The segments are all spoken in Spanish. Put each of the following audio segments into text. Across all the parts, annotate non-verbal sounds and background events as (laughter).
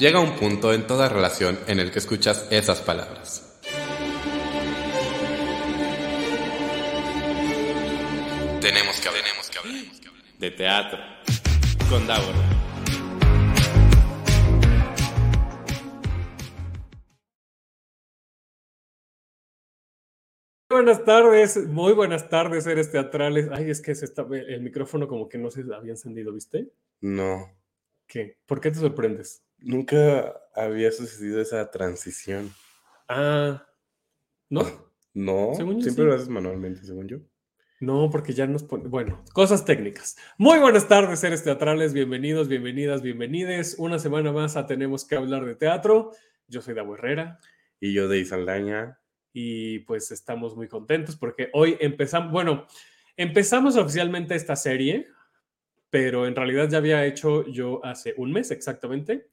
llega un punto en toda relación en el que escuchas esas palabras. Tenemos que hablar, tenemos que hablar de teatro con Davor. Buenas tardes, muy buenas tardes, seres teatrales. Ay, es que se está, el micrófono como que no se había encendido, ¿viste? No, ¿Qué? ¿Por qué te sorprendes? Nunca había sucedido esa transición. Ah, ¿no? No, Según yo, siempre sí. lo haces manualmente, según yo. No, porque ya nos pone. Bueno, cosas técnicas. Muy buenas tardes, seres teatrales. Bienvenidos, bienvenidas, bienvenides. Una semana más a Tenemos que hablar de teatro. Yo soy Davo Herrera Y yo de Saldaña. y pues estamos muy contentos porque hoy empezamos. Bueno, empezamos oficialmente esta serie, pero en realidad ya había hecho yo hace un mes exactamente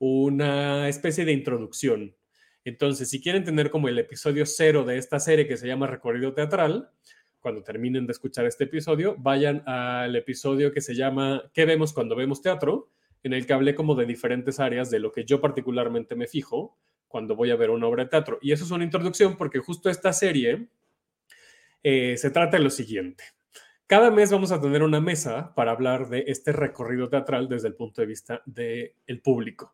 una especie de introducción. Entonces, si quieren tener como el episodio cero de esta serie que se llama Recorrido Teatral, cuando terminen de escuchar este episodio, vayan al episodio que se llama ¿Qué vemos cuando vemos teatro? en el que hablé como de diferentes áreas de lo que yo particularmente me fijo cuando voy a ver una obra de teatro. Y eso es una introducción porque justo esta serie eh, se trata de lo siguiente. Cada mes vamos a tener una mesa para hablar de este recorrido teatral desde el punto de vista del público.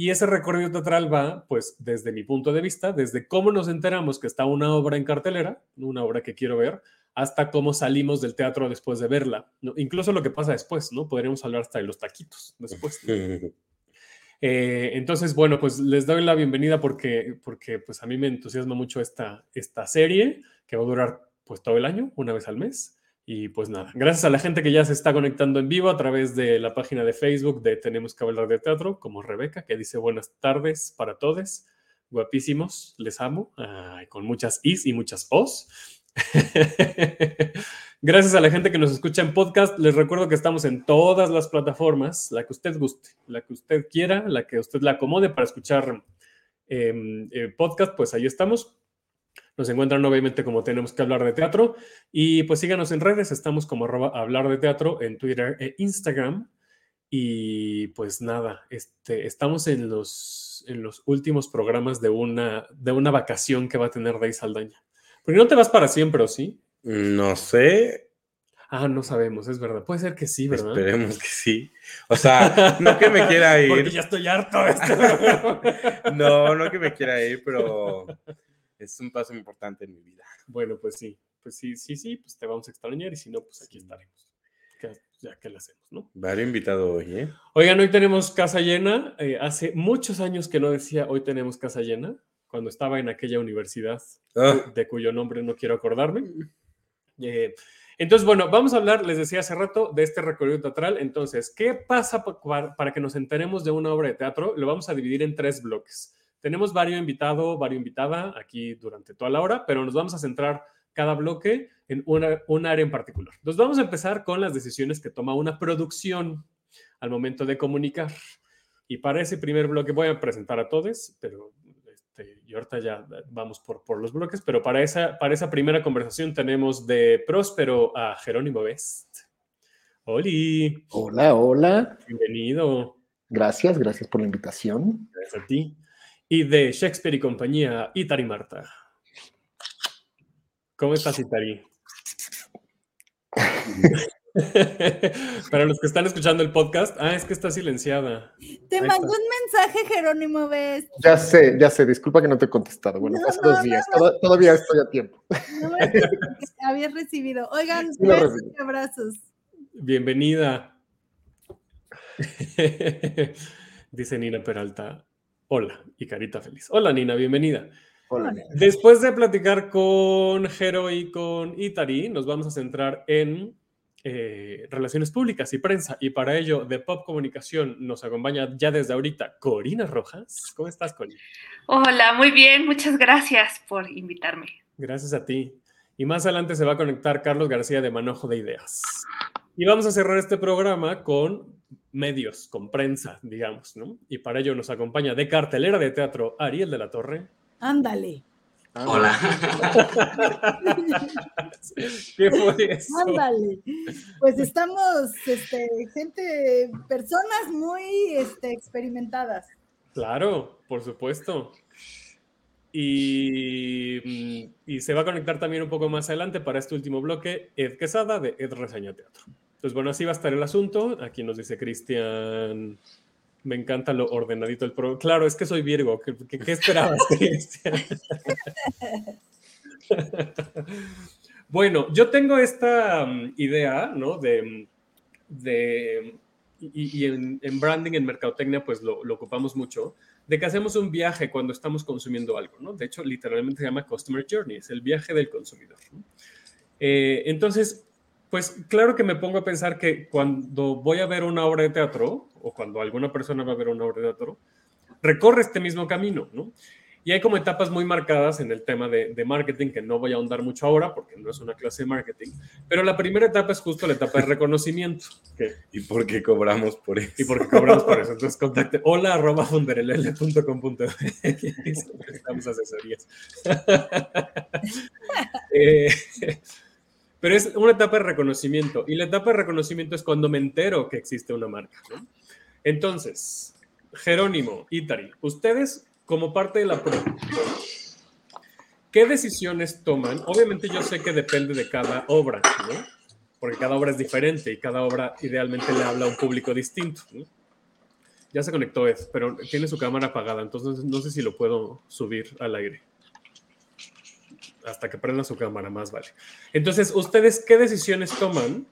Y ese recorrido teatral va, pues, desde mi punto de vista, desde cómo nos enteramos que está una obra en cartelera, una obra que quiero ver, hasta cómo salimos del teatro después de verla. ¿no? Incluso lo que pasa después, ¿no? Podríamos hablar hasta de los taquitos después. ¿no? (laughs) Eh, entonces, bueno, pues les doy la bienvenida porque, porque pues a mí me entusiasma mucho esta, esta serie que va a durar pues todo el año, una vez al mes. Y pues nada, gracias a la gente que ya se está conectando en vivo a través de la página de Facebook de Tenemos que hablar de teatro, como Rebeca, que dice buenas tardes para todos, guapísimos, les amo, con muchas is y muchas os. (laughs) Gracias a la gente que nos escucha en podcast. Les recuerdo que estamos en todas las plataformas, la que usted guste, la que usted quiera, la que usted la acomode para escuchar eh, eh, podcast, pues ahí estamos. Nos encuentran obviamente como tenemos que hablar de teatro y pues síganos en redes, estamos como arroba hablar de teatro en Twitter e Instagram y pues nada, este, estamos en los, en los últimos programas de una, de una vacación que va a tener Day Saldaña. Porque no te vas para siempre, ¿o sí? No sé, Ah, no sabemos, es verdad. Puede ser que sí, ¿verdad? esperemos que sí. O sea, no que me quiera (laughs) Porque ir. ya estoy harto de. (laughs) No, no que me quiera ir, pero es un paso importante en mi vida. (laughs) Bueno, pues sí, pues sí, sí, sí, pues te vamos a extrañar y si no, pues aquí estaremos. Ya, ya que le hacemos, ¿no? Vario invitado hoy, ¿eh? Oigan, hoy tenemos casa llena. Eh, hace muchos años que no decía hoy tenemos casa llena, cuando estaba en aquella universidad Ah, de cuyo nombre no quiero acordarme. Eh, entonces, bueno, vamos a hablar, les decía hace rato, de este recorrido teatral. Entonces, ¿qué pasa pa- pa- para que nos enteremos de una obra de teatro? Lo vamos a dividir en tres bloques. Tenemos varios invitado, varios invitada aquí durante toda la hora, pero nos vamos a centrar cada bloque en una, un área en particular. Entonces, vamos a empezar con las decisiones que toma una producción al momento de comunicar. Y para ese primer bloque voy a presentar a todos, pero este, y ahorita ya vamos por, por los bloques, pero para esa, para esa primera conversación tenemos de Próspero a Jerónimo Best. Oli, Hola, hola. bienvenido. Gracias, gracias por la invitación. Gracias a ti. Y de Shakespeare y compañía, Itari Marta. ¿Cómo estás, Itari? (laughs) Para los que están escuchando el podcast, ah, es que está silenciada. Te Ahí mandó está. un mensaje, Jerónimo Best. Ya sé, ya sé, disculpa que no te he contestado. Bueno, No, hace no, dos días, toda- todavía estoy a tiempo. No me dijiste que habías recibido. Oigan, Sí besos recibí. y abrazos. Bienvenida. (laughs) Dice Nina Peralta. Hola y carita feliz. Hola Nina, bienvenida. Hola. Después de platicar con Jero y con Itari, nos vamos a centrar en eh, relaciones públicas y prensa. Y para ello, de Pop Comunicación nos acompaña ya desde ahorita Corina Rojas. ¿Cómo estás, Corina? Hola, muy bien, muchas gracias por invitarme. Gracias a ti. Y más adelante se va a conectar Carlos García de Manojo de Ideas. Y vamos a cerrar este programa con medios, con prensa, digamos, ¿no? Y para ello nos acompaña de cartelera de teatro Ariel de la Torre. Ándale. Hola. (laughs) ¿Qué fue eso? Ándale. Pues estamos, este, gente, personas muy este, experimentadas. Claro, por supuesto. Y, mm, y se va a conectar también un poco más adelante para este último bloque Ed Quesada de Ed Reseña Teatro. Entonces, bueno, así va a estar el asunto. Aquí nos dice Cristian, me encanta lo ordenadito el programa. Claro, es que soy Virgo. ¿Qué, qué- qué esperabas, (laughs) Cristian? (laughs) bueno, yo tengo esta mm, idea, ¿no? De, de y, y en, en branding, en mercadotecnia, pues lo, lo ocupamos mucho, de que hacemos un viaje cuando estamos consumiendo algo, ¿no? De hecho, literalmente se llama Customer Journey, es el viaje del consumidor. ¿no? Eh, entonces, pues claro que me pongo a pensar que cuando voy a ver una obra de teatro, o cuando alguna persona va a ver una obra de teatro, recorre este mismo camino, ¿no? Y hay como etapas muy marcadas en el tema de, de marketing, que no voy a ahondar mucho ahora porque no es una clase de marketing, pero la primera etapa es justo la etapa de reconocimiento, (laughs) que ¿Y por qué cobramos por eso? y porque cobramos por eso. Entonces contacte hola arroba funderelele.com.mx (laughs) Estamos asesorías. (laughs) Eh, pero es una etapa de reconocimiento. Y la etapa de reconocimiento es cuando me entero que existe una marca. ¿no? Entonces, Jerónimo, Itari, ustedes como parte de la ¿qué decisiones toman? Obviamente yo sé que depende de cada obra, ¿no? Porque cada obra es diferente y cada obra idealmente le habla a un público distinto. Ya se conectó Ed, pero tiene su cámara apagada, entonces no sé si lo puedo subir al aire. Hasta que prenda su cámara, más vale. Entonces, ¿ustedes qué decisiones toman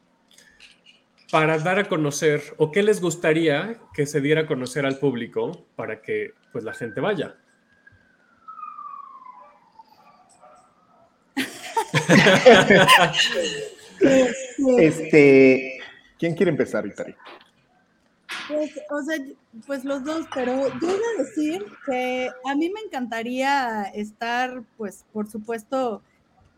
para dar a conocer o qué les gustaría que se diera a conocer al público para que pues la gente vaya? (laughs) Este, ¿quién quiere empezar, Itari? Pues, o sea, pues los dos, pero yo iba a decir que a mí me encantaría estar, pues, por supuesto,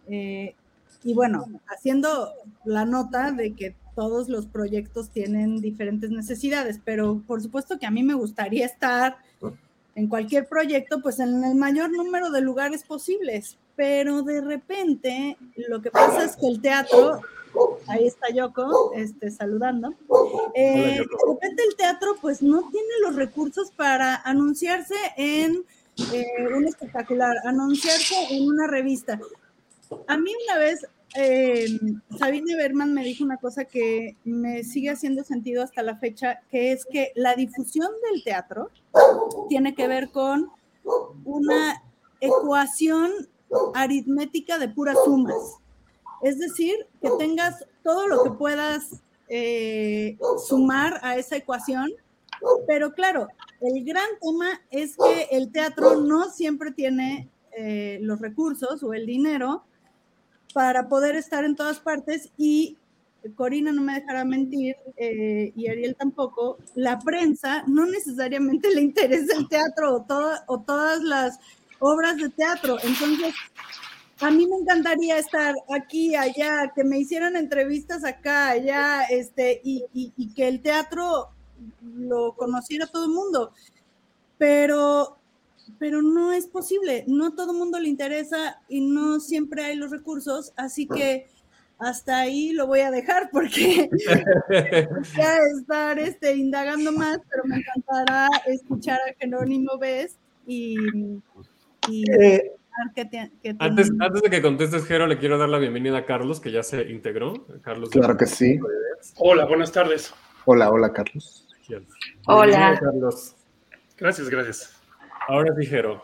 eh, y bueno, haciendo la nota de que todos los proyectos tienen diferentes necesidades, pero por supuesto que a mí me gustaría estar en cualquier proyecto, pues en el mayor número de lugares posibles, pero de repente lo que pasa es que el teatro, ahí está Yoko, este, saludando, eh, de Yoko. repente el teatro pues no tiene los recursos para anunciarse en eh, un espectacular, anunciarse en una revista. A mí una vez eh, Sabine Berman me dijo una cosa que me sigue haciendo sentido hasta la fecha, que es que la difusión del teatro tiene que ver con una ecuación aritmética de puras sumas. Es decir, que tengas todo lo que puedas eh, sumar a esa ecuación, pero claro, el gran tema es que el teatro no siempre tiene eh, los recursos o el dinero para poder estar en todas partes y Corina no me dejará mentir eh, y Ariel tampoco, la prensa no necesariamente (laughs) le interesa el teatro o, toda- o todas las obras de teatro. Entonces, a mí me encantaría estar aquí, allá, que me hicieran entrevistas acá, allá, este, y, y- y que el teatro lo conociera todo el mundo. Pero, pero no es posible, no todo el mundo le interesa y no siempre hay los recursos, así que hasta ahí lo voy a dejar porque (laughs) voy a estar este, indagando más, pero me encantará escuchar a Jerónimo Best y, y Eh, ver qué te- qué Antes, de que contestes, Jero, le quiero dar la bienvenida a Carlos, que ya se integró. Carlos. claro que sí. Hola, buenas tardes. Hola, hola, Carlos. Hola. Carlos. Gracias, gracias. Ahora sí, Jero.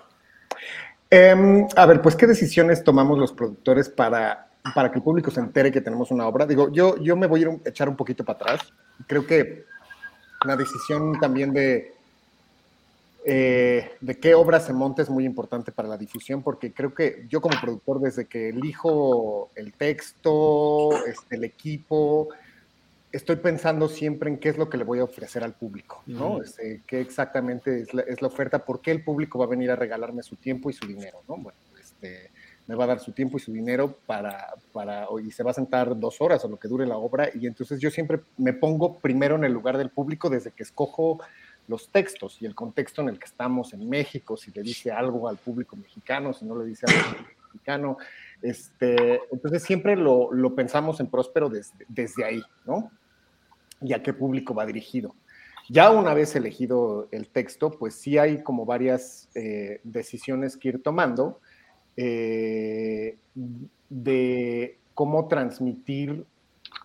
Em, a ver, pues, ¿qué decisiones tomamos los productores para, para que el público se entere que tenemos una obra? Digo, yo, yo me voy a echar un poquito para atrás. Creo que la decisión también de, eh, de qué obra se monta es muy importante para la difusión, porque creo que yo como productor, desde que elijo el texto, este, el equipo, estoy pensando siempre en qué es lo que le voy a ofrecer al público, ¿no? Este, qué exactamente es la, es la oferta, por qué el público va a venir a regalarme su tiempo y su dinero, ¿no? Bueno, este, me va a dar su tiempo y su dinero para, para, y se va a sentar dos horas o lo que dure la obra, y entonces yo siempre me pongo primero en el lugar del público desde que escojo los textos y el contexto en el que estamos en México, si le dice algo al público mexicano, si no le dice algo al público mexicano, este, entonces siempre lo, lo pensamos en Próspero desde, desde ahí, ¿no? Y a qué público va dirigido. Ya una vez elegido el texto, pues sí hay como varias eh, decisiones que ir tomando eh, de cómo transmitir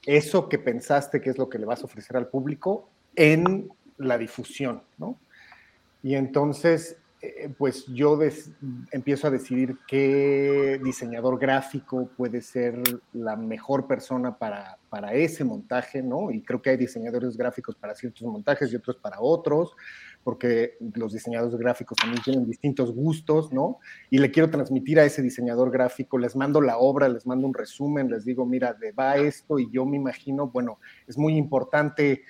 eso que pensaste que es lo que le vas a ofrecer al público en la difusión, ¿no? Y entonces, eh, pues yo empiezo a decidir qué diseñador gráfico puede ser la mejor persona para, para ese montaje, ¿no? Y creo que hay diseñadores gráficos para ciertos montajes y otros para otros, porque los diseñadores gráficos también tienen distintos gustos, ¿no? Y le quiero transmitir a ese diseñador gráfico, les mando la obra, les mando un resumen, les digo, mira, va esto y yo me imagino, bueno, es muy importante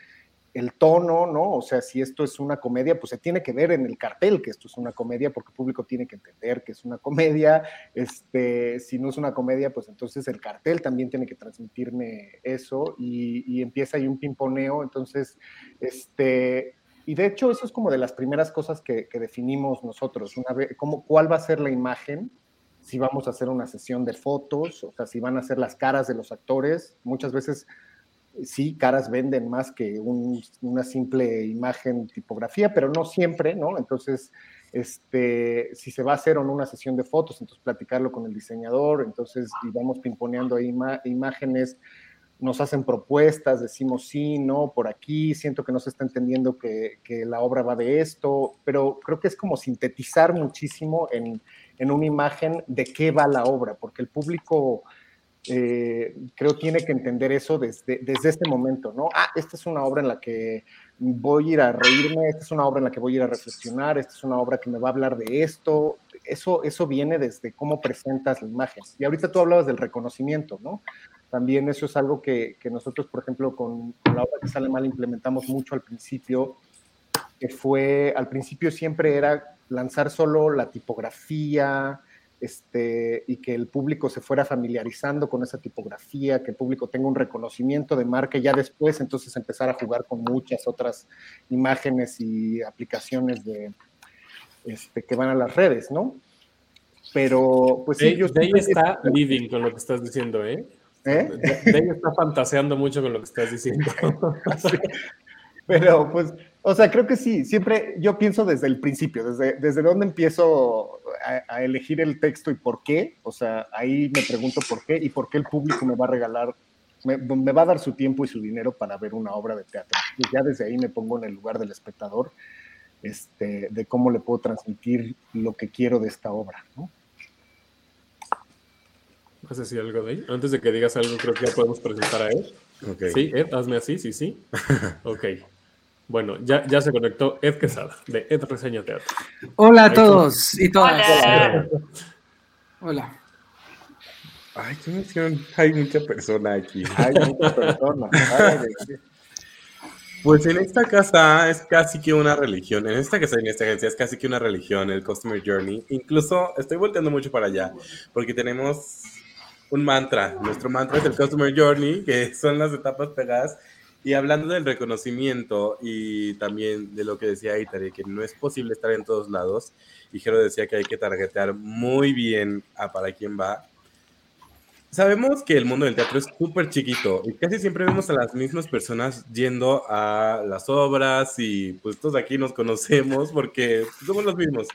el tono, ¿no? O sea, si esto es una comedia, pues se tiene que ver en el cartel que esto es una comedia, porque el público tiene que entender que es una comedia. Este, si no es una comedia, pues entonces el cartel también tiene que transmitirme eso y, empieza ahí un pimponeo. Entonces, este, y de hecho, eso es como de las primeras cosas que, definimos nosotros. Cómo, ¿Cuál va a ser la imagen? Si vamos a hacer una sesión de fotos, o sea, si van a ser las caras de los actores. Muchas veces sí, caras venden más que una simple imagen tipografía, pero no siempre, ¿no? Entonces, este, si se va a hacer o una sesión de fotos, entonces platicarlo con el diseñador, entonces y vamos pimponeando imágenes, nos hacen propuestas, decimos sí, no, por aquí, siento que no se está entendiendo que, la obra va de esto, pero creo que es como sintetizar muchísimo en una imagen de qué va la obra, porque el público eh, creo tiene que entender eso desde, desde este momento, ¿no? Ah, esta es una obra en la que voy a ir a reírme, esta es una obra en la que voy a ir a reflexionar, esta es una obra que me va a hablar de esto. Eso, eso viene desde cómo presentas la imagen. Y ahorita tú hablabas del reconocimiento, ¿no? También eso es algo que, que nosotros, por ejemplo, con, con, la obra que sale mal implementamos mucho al principio, que fue, al principio siempre era lanzar solo la tipografía, este, y que el público se fuera familiarizando con esa tipografía, que el público tenga un reconocimiento de marca y ya después entonces empezar a jugar con muchas otras imágenes y aplicaciones de, este, que van a las redes, ¿no? Pero pues sí, ellos de está living con lo que estás diciendo, ¿eh? ¿Eh? De, de está fantaseando mucho con lo que estás diciendo. (laughs) (laughs) Pero pues, o sea, creo que sí, siempre yo pienso desde el principio, desde, desde dónde empiezo a, elegir el texto y por qué, o sea, ahí me pregunto por qué y por qué el público me va a regalar, me, va a dar su tiempo y su dinero para ver una obra de teatro. Y ya desde ahí me pongo en el lugar del espectador, este, de cómo le puedo transmitir lo que quiero de esta obra, ¿no? ¿Vas a decir algo de ahí? Antes de que digas algo, creo que ya podemos presentar a él. Sí, Ed, hazme así, sí, sí. (laughs) ok. Bueno, ya, ya se conectó Ed Quesada, de Ed Reseña Teatro. Hola a todos y todas. Hola. Hola. Ay, qué emoción. Hay mucha persona aquí. Hay mucha persona. Pues en esta casa es casi que una religión. En esta casa, en esta agencia es casi que una religión, el Customer Journey. Incluso estoy volteando mucho para allá, porque tenemos un mantra. Nuestro mantra es el Customer Journey, que son las etapas pegadas y hablando del reconocimiento y también de lo que decía Itari, que no es posible estar en todos lados, y Jero decía que hay que targetear muy bien a para quién va. Sabemos que el mundo del teatro es súper chiquito y casi siempre vemos a las mismas personas yendo a las obras y pues todos aquí nos conocemos porque somos los mismos.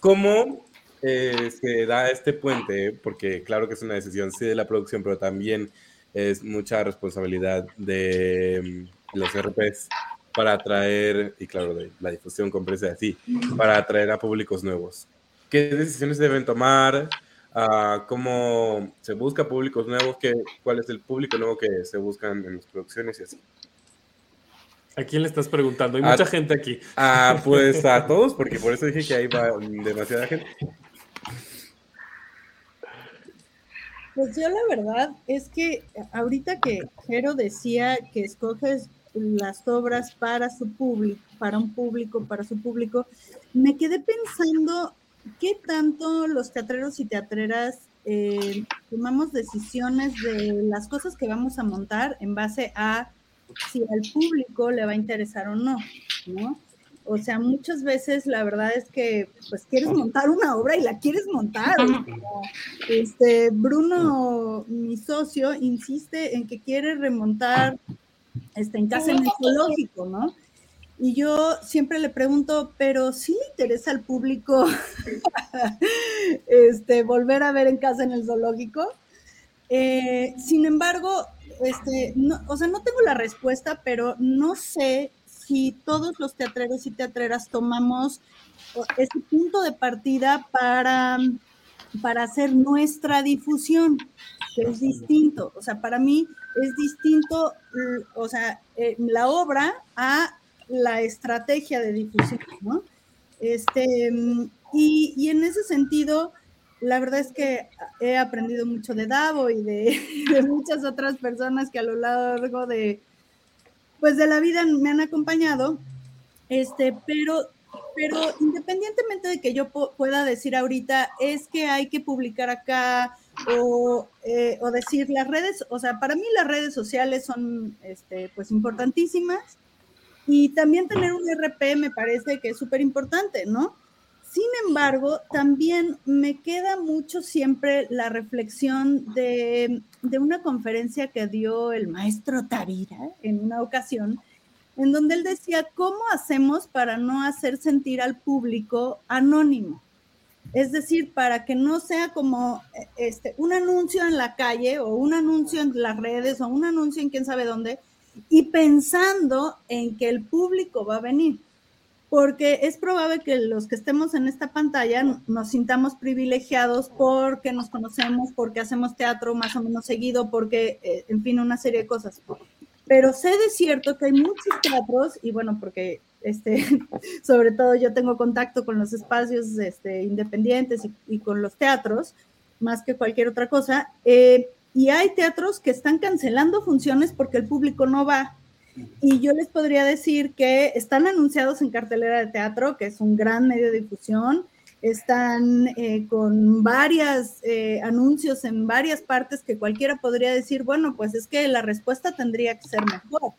¿Cómo eh, se da este puente? Porque claro que es una decisión sí de la producción, pero también es mucha responsabilidad de mm, los RPs para atraer, y claro, de la difusión con así, para atraer a públicos nuevos. ¿Qué decisiones deben tomar? Uh, ¿Cómo se busca públicos nuevos? ¿Qué, ¿Cuál es el público nuevo que se buscan en las producciones y así? ¿A quién le estás preguntando? Hay mucha gente aquí. Ah, pues a (laughs) todos, porque por eso dije que hay demasiada gente. Pues yo la verdad es que ahorita que Jero decía que escoges las obras para su público, para un público, para su público, me quedé pensando qué tanto los teatreros y teatreras eh, tomamos decisiones de las cosas que vamos a montar en base a si al público le va a interesar o no, ¿no? O sea, muchas veces la verdad es que pues quieres montar una obra y la quieres montar. Este, Bruno, mi socio, insiste en que quiere remontar este, en casa en el zoológico, ¿no? Y yo siempre le pregunto, pero ¿sí le interesa al público (laughs) este, volver a ver en casa en el zoológico? Eh, sin embargo, este, no, o sea, no tengo la respuesta, pero no sé si todos los teatreros y teatreras tomamos ese punto de partida para, para hacer nuestra difusión, que es distinto. O sea, para mí es distinto, o sea, eh, la obra a la estrategia de difusión, ¿no? Este, y, y en ese sentido, la verdad es que he aprendido mucho de Davo y de, (laughs) muchas otras personas que a lo largo de, pues de la vida me han acompañado, este, pero, pero independientemente de que yo pueda decir ahorita, es que hay que publicar acá o, eh, o, decir las redes, o sea, para mí las redes sociales son, este, pues, importantísimas y también tener un RP me parece que es súper importante, ¿no? Sin embargo, también me queda mucho siempre la reflexión de, una conferencia que dio el maestro Tavira en una ocasión, en donde él decía, ¿cómo hacemos para no hacer sentir al público anónimo? Es decir, para que no sea como este, un anuncio en la calle o un anuncio en las redes o un anuncio en quién sabe dónde, y pensando en que el público va a venir porque es probable que los que estemos en esta pantalla nos sintamos privilegiados porque nos conocemos, porque hacemos teatro más o menos seguido, porque, eh, en fin, una serie de cosas. Pero sé de cierto que hay muchos teatros, y bueno, porque este, (laughs) sobre todo yo tengo contacto con los espacios este, independientes y, con los teatros, más que cualquier otra cosa, eh, y hay teatros que están cancelando funciones porque el público no va y yo les podría decir que están anunciados en cartelera de teatro, que es un gran medio de difusión. Están eh, con varios eh, anuncios en varias partes que cualquiera podría decir, bueno, pues es que la respuesta tendría que ser mejor.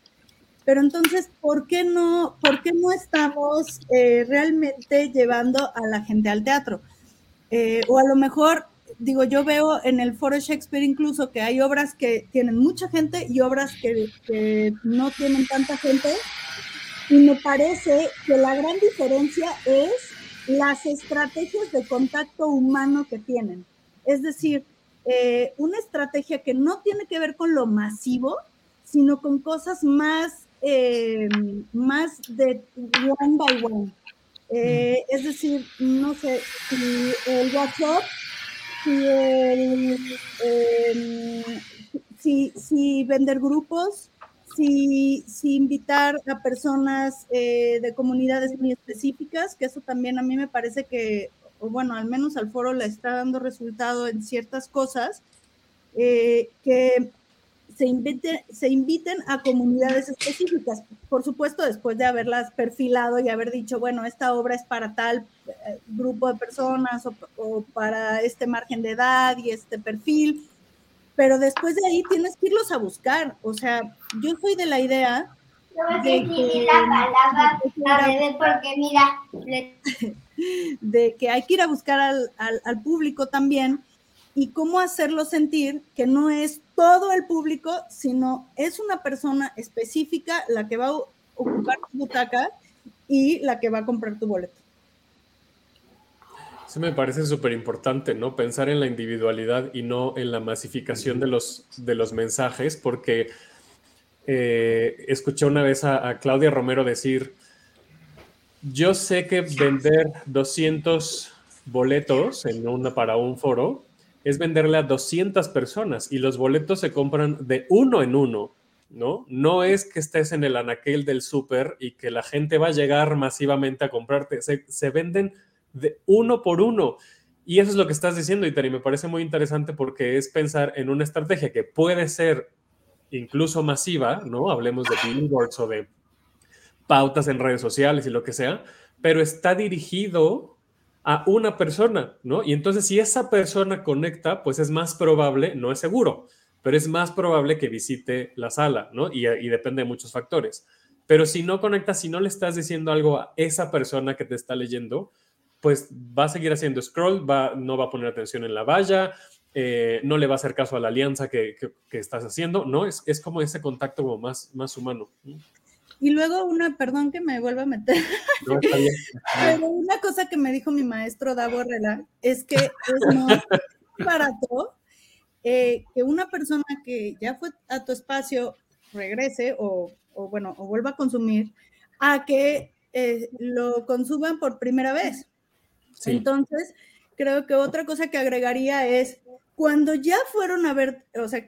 Pero entonces, ¿por qué no, por qué no estamos eh, realmente llevando a la gente al teatro? o a lo mejor digo, yo veo en el foro Shakespeare incluso que hay obras que tienen mucha gente y obras que, no tienen tanta gente. Y me parece que la gran diferencia es las estrategias de contacto humano que tienen. Es decir, eh, una estrategia que no tiene que ver con lo masivo, sino con cosas más, eh, más de one by one. Eh, es decir, no sé, si el WhatsApp si, si, vender grupos, si, si, invitar a personas eh, de comunidades muy específicas, que eso también a mí me parece que, o bueno, al menos al foro le está dando resultado en ciertas cosas, eh, que se, invite, se inviten a comunidades específicas, por supuesto después de haberlas perfilado y haber dicho, bueno, esta obra es para tal eh, grupo de personas o, para este margen de edad y este perfil, pero después de ahí tienes que irlos a buscar, o sea, yo soy de la idea de que, porque mira, (laughs) de que hay que ir a buscar al, al, al público también y cómo hacerlo sentir que no es todo el público, sino es una persona específica la que va a ocupar tu butaca y la que va a comprar tu boleto. Eso me parece súper importante, ¿no? Pensar en la individualidad y no en la masificación de los, de los mensajes, porque eh, escuché una vez a, a, Claudia Romero decir, yo sé que vender 200 boletos en una, para un foro es venderle a 200 personas y los boletos se compran de uno en uno, ¿no? No es que estés en el anaquel del súper y que la gente va a llegar masivamente a comprarte, se, venden de uno por uno. Y eso es lo que estás diciendo, Itari, me parece muy interesante porque es pensar en una estrategia que puede ser incluso masiva, ¿no? Hablemos de billboards o de pautas en redes sociales y lo que sea, pero está dirigido a una persona, ¿no? Y entonces si esa persona conecta, pues es más probable, no es seguro, pero es más probable que visite la sala, ¿no? Y, depende de muchos factores. Pero si no conectas, si no le estás diciendo algo a esa persona que te está leyendo, pues va a seguir haciendo scroll, va, no va a poner atención en la valla, eh, no le va a hacer caso a la alianza que, estás haciendo, ¿no? Es, es, como ese contacto como más, más humano. Y luego una, perdón que me vuelva a meter, (laughs) pero una cosa que me dijo mi maestro Davo Herrera es que es muy barato eh, que una persona que ya fue a tu espacio regrese o, o bueno, o vuelva a consumir, a que eh, lo consuman por primera vez. Entonces, creo que otra cosa que agregaría es, cuando ya fueron a ver, o sea,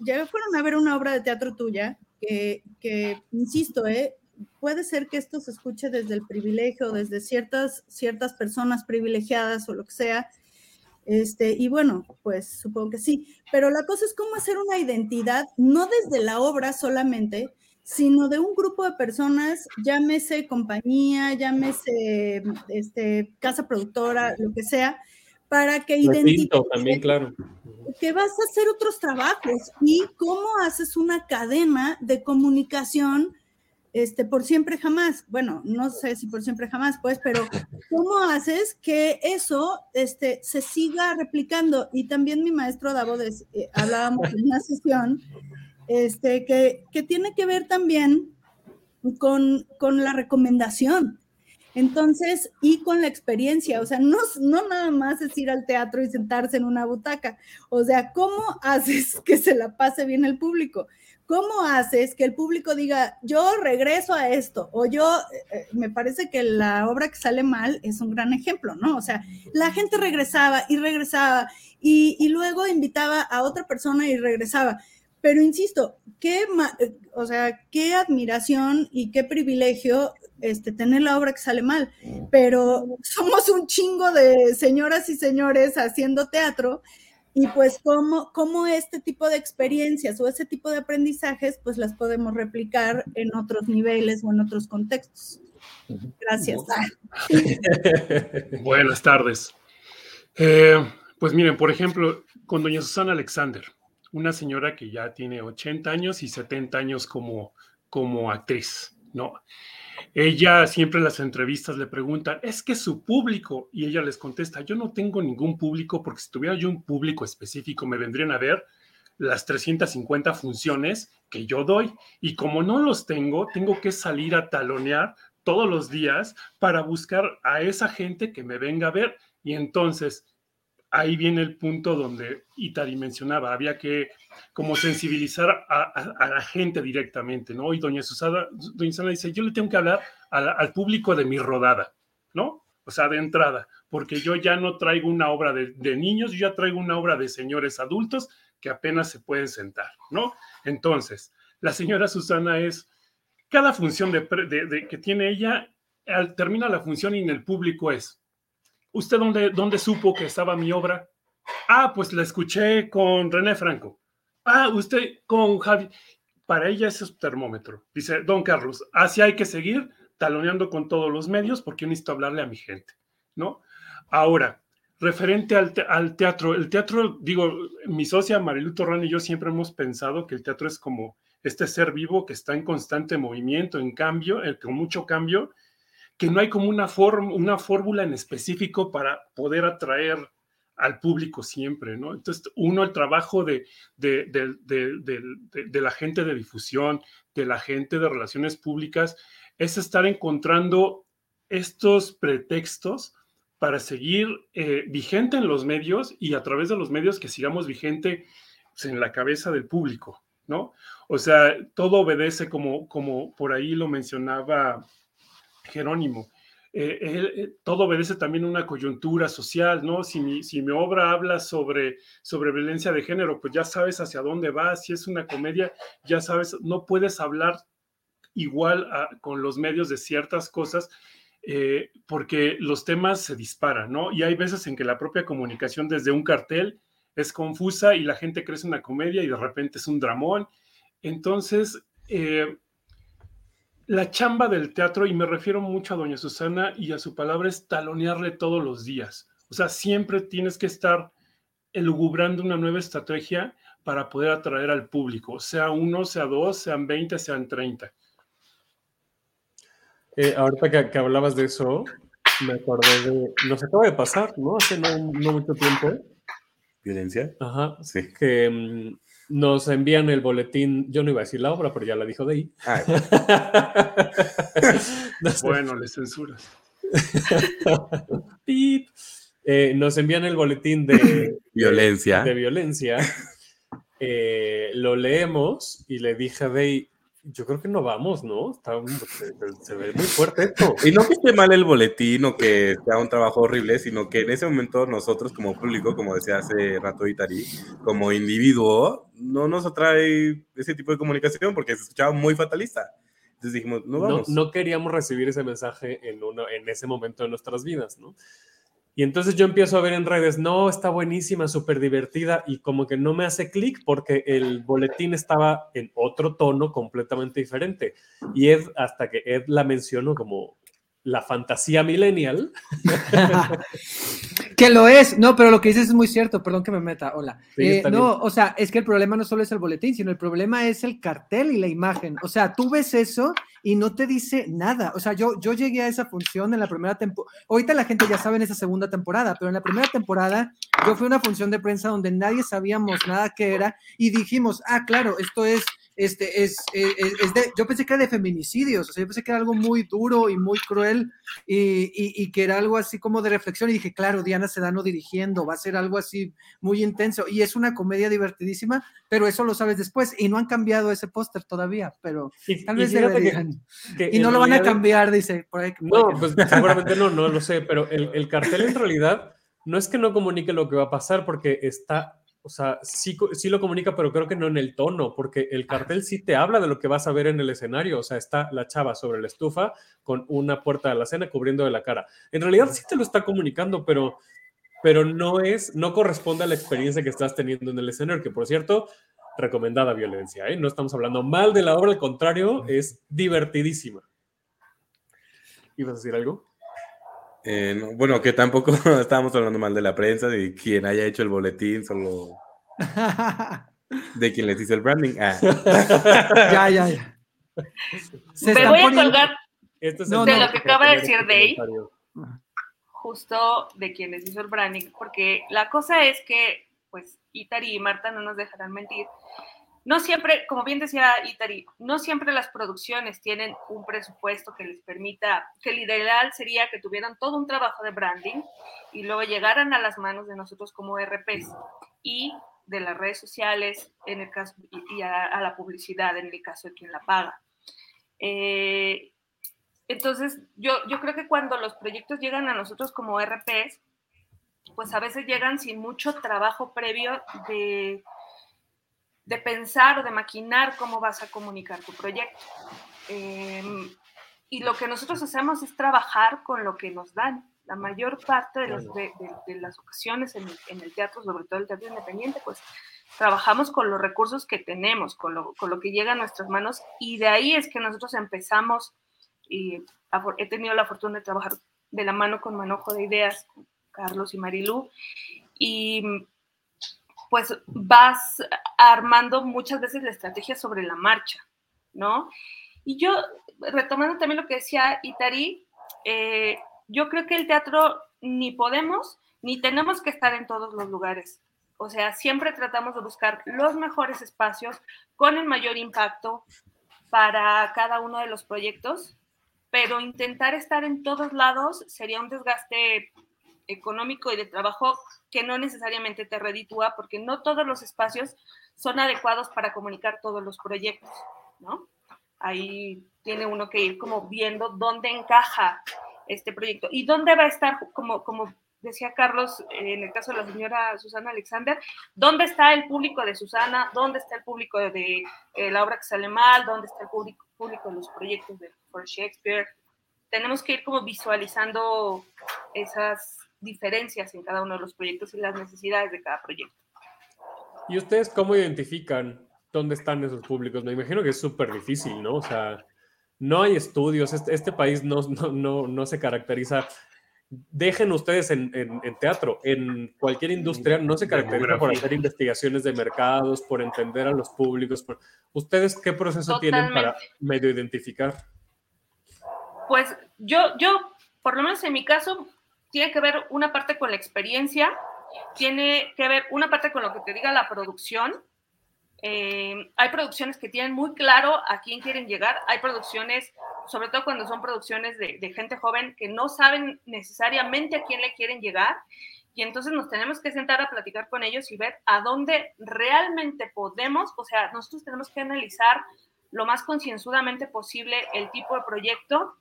ya fueron a ver una obra de teatro tuya, que, insisto, eh, puede ser que esto se escuche desde el privilegio, desde ciertas, ciertas personas privilegiadas o lo que sea, este, y bueno, pues supongo que sí, pero la cosa es cómo hacer una identidad, no desde la obra solamente, sino de un grupo de personas, llámese compañía, llámese este, casa productora, lo que sea, para que identifiques también, claro. que vas a hacer otros trabajos y cómo haces una cadena de comunicación este, por siempre jamás. Bueno, no sé si por siempre jamás, pues, pero ¿cómo haces que eso este, se siga replicando? Y también mi maestro Davo, eh, hablábamos en una sesión este, que, que tiene que ver también con, con, la recomendación. Entonces, y con la experiencia, o sea, no, no nada más es ir al teatro y sentarse en una butaca, o sea, ¿cómo (laughs) haces que se la pase bien el público? ¿Cómo haces que el público diga, yo regreso a esto? O yo, eh, eh, me parece que la obra que sale mal es un gran ejemplo, ¿no? O sea, la gente regresaba y regresaba y, y luego invitaba a otra persona y regresaba. Pero insisto, qué, o sea, qué admiración y qué privilegio este, tener la obra que sale mal. Pero somos un chingo de señoras y señores haciendo teatro y pues cómo, cómo este tipo de experiencias o ese tipo de aprendizajes pues las podemos replicar en otros niveles o en otros contextos. Gracias. (laughs) (laughs) Buenas tardes. Eh, pues miren, por ejemplo, con doña Susana Alexander una señora que ya tiene 80 años y 70 años como, como actriz, ¿no? Ella siempre en las entrevistas le preguntan, es que su público, y ella les contesta, yo no tengo ningún público porque si tuviera yo un público específico me vendrían a ver las 350 funciones que yo doy y como no los tengo, tengo que salir a talonear todos los días para buscar a esa gente que me venga a ver y entonces ahí viene el punto donde Itari mencionaba, había que como sensibilizar a, la gente directamente, ¿no? Y doña Susana, doña Susana dice, yo le tengo que hablar al público de mi rodada, ¿no? O sea, de entrada, porque yo ya no traigo una obra de, niños, yo ya traigo una obra de señores adultos que apenas se pueden sentar, ¿no? Entonces, la señora Susana es, cada función de, que tiene ella, al, termina la función y en el público es, ¿Usted dónde, dónde supo que estaba mi obra? Ah, pues la escuché con René Franco. Ah, usted con Javi. Para ella es su termómetro. Dice, don Carlos, así hay que seguir taloneando con todos los medios porque yo necesito hablarle a mi gente, ¿no? Ahora, referente al, al, teatro, el teatro, digo, mi socia Marilu Torrán y yo siempre hemos pensado que el teatro es como este ser vivo que está en constante movimiento, en cambio, eh, con mucho cambio, que no hay como una, una fórmula en específico para poder atraer al público siempre, ¿no? Entonces, uno, el trabajo de, de, de, la gente de difusión, de la gente de relaciones públicas, es estar encontrando estos pretextos para seguir eh, vigente en los medios y a través de los medios que sigamos vigente pues, en la cabeza del público, ¿no? O sea, todo obedece como, como por ahí lo mencionaba Jerónimo. Eh, eh, todo obedece también a una coyuntura social, ¿no? Si mi, obra habla sobre, violencia de género, pues ya sabes hacia dónde va. Si es una comedia, ya sabes, no puedes hablar igual con los medios de ciertas cosas eh, porque los temas se disparan, ¿no? Y hay veces en que la propia comunicación desde un cartel es confusa y la gente cree es una comedia y de repente es un dramón. Entonces, la chamba del teatro, y me refiero mucho a doña Susana y a su palabra, es talonearle todos los días. O sea, siempre tienes que estar elugubrando una nueva estrategia para poder atraer al público, sea uno, sea dos, sean veinte, sean treinta. Eh, ahorita que, hablabas de eso, me acordé de. Nos acaba de pasar, ¿no? Hace no, mucho tiempo. ¿Violencia? Ajá. Sí. Que mm, nos envían el boletín, yo no iba a decir la obra, pero ya la dijo de ahí. Ay, Bueno, le censuras. Pip. Eh, nos envían el boletín de (laughs) Violencia. De, violencia. Eh, lo leemos y le dije a Dey, yo creo que no vamos, ¿no? Está, se, se ve muy fuerte esto. Y no que esté mal el boletín o que sea un trabajo horrible, sino que en ese momento nosotros como público, como decía hace rato Itari, como individuo, no nos atrae ese tipo de comunicación porque se escuchaba muy fatalista. Entonces dijimos, no No, vamos. no queríamos recibir ese mensaje en, uno, en ese momento de nuestras vidas, ¿no? Y entonces yo empiezo a ver en redes, no, está buenísima, súper divertida, y como que no me hace clic porque el boletín estaba en otro tono completamente diferente. Y Ed, hasta que Ed la mencionó como la fantasía millennial, (laughs) que lo es, no, pero lo que dices es muy cierto, perdón que me meta, hola. Sí, Eh, no, o sea, es que el problema no solo es el boletín, sino el problema es el cartel y la imagen. O sea, tú ves eso y no te dice nada. O sea, yo, yo llegué a esa función en la primera temporada. Ahorita la gente ya sabe en esa segunda temporada, pero en la primera temporada yo fui a una función de prensa donde nadie sabíamos nada qué era y dijimos, ah, claro, esto es este es, es- es de, yo pensé que era de feminicidios, o sea, yo pensé que era algo muy duro y muy cruel y, y- y que era algo así como de reflexión y dije, claro, Diana Sedano dirigiendo, va a ser algo así muy intenso y es una comedia divertidísima, pero eso lo sabes después y no han cambiado ese póster todavía, pero y, tal vez fíjate que- deberían. que Y no lo van a cambiar, dice, por ahí. No, pues seguramente no, no lo sé, pero el, el cartel en realidad no es que no comunique lo que va a pasar porque está, o sea, sí, sí lo comunica, pero creo que no en el tono, porque el cartel sí te habla de lo que vas a ver en el escenario, o sea, está la chava sobre la estufa con una puerta de la cena cubriendo de la cara. En realidad sí te lo está comunicando, pero, pero no es, no corresponde a la experiencia que estás teniendo en el escenario, que por cierto, recomendada violencia, ¿eh? No estamos hablando mal de la obra, al contrario, es divertidísima. ¿Ibas a decir algo? Eh, no, bueno, que tampoco (laughs) estábamos hablando mal de la prensa, de quien haya hecho el boletín, solo (laughs) de quien les hizo el branding. Ah, (laughs) ya, ya, ya. Se Me voy a colgar es No, el no. tema De lo que acaba de decir este Dave. comentario. justo de quienes hizo el branding, porque la cosa es que, pues, Itari y Marta no nos dejarán mentir. No siempre, como bien decía Itari, no siempre las producciones tienen un presupuesto que les permita, que el ideal sería que tuvieran todo un trabajo de branding y luego llegaran a las manos de nosotros como RPs y de las redes sociales en el caso y, a la publicidad en el caso de quien la paga. Eh, entonces, yo, yo creo que cuando los proyectos llegan a nosotros como RPs, pues a veces llegan sin mucho trabajo previo de, de pensar o de maquinar cómo vas a comunicar tu proyecto. Eh, y lo que nosotros hacemos es trabajar con lo que nos dan. La mayor parte de las, de, de- de las ocasiones en el, en el teatro, sobre todo el teatro independiente, pues trabajamos con los recursos que tenemos, con lo, con lo que llega a nuestras manos y de ahí es que nosotros empezamos y he tenido la fortuna de trabajar de la mano con Manojo de Ideas, Carlos y Marilú, y pues vas armando muchas veces la estrategia sobre la marcha, ¿no? Y yo, retomando también lo que decía Itari, eh, yo creo que el teatro ni podemos ni tenemos que estar en todos los lugares. O sea, siempre tratamos de buscar los mejores espacios con el mayor impacto para cada uno de los proyectos, pero intentar estar en todos lados sería un desgaste económico y de trabajo que no necesariamente te reditúa porque no todos los espacios son adecuados para comunicar todos los proyectos, ¿no? Ahí tiene uno que ir como viendo dónde encaja este proyecto y dónde va a estar, como, como decía Carlos, en el caso de la señora Susana Alexander, dónde está el público de Susana, dónde está el público de, de, la obra que sale mal, dónde está el público, público de los proyectos de For Shakespeare. Tenemos que ir como visualizando esas diferencias en cada uno de los proyectos y las necesidades de cada proyecto. ¿Y ustedes cómo identifican dónde están esos públicos? Me imagino que es súper difícil, ¿no? O sea, no hay estudios, este, este país no, no, no, no, se caracteriza. Dejen ustedes en, en, en, teatro, en cualquier industria, no se caracteriza por hacer investigaciones de mercados, por entender a los públicos. Por... ¿Ustedes qué proceso Totalmente. tienen para medio identificar? Pues yo, yo, por lo menos en mi caso, tiene que ver una parte con la experiencia, tiene que ver una parte con lo que te diga la producción, Eh, hay producciones que tienen muy claro a quién quieren llegar. Hay producciones, sobre todo cuando son producciones de, gente joven, que no saben necesariamente a quién le quieren llegar. Y entonces nos tenemos que sentar a platicar con ellos y ver a dónde realmente podemos, o sea, nosotros tenemos que analizar lo más concienzudamente posible el tipo de proyecto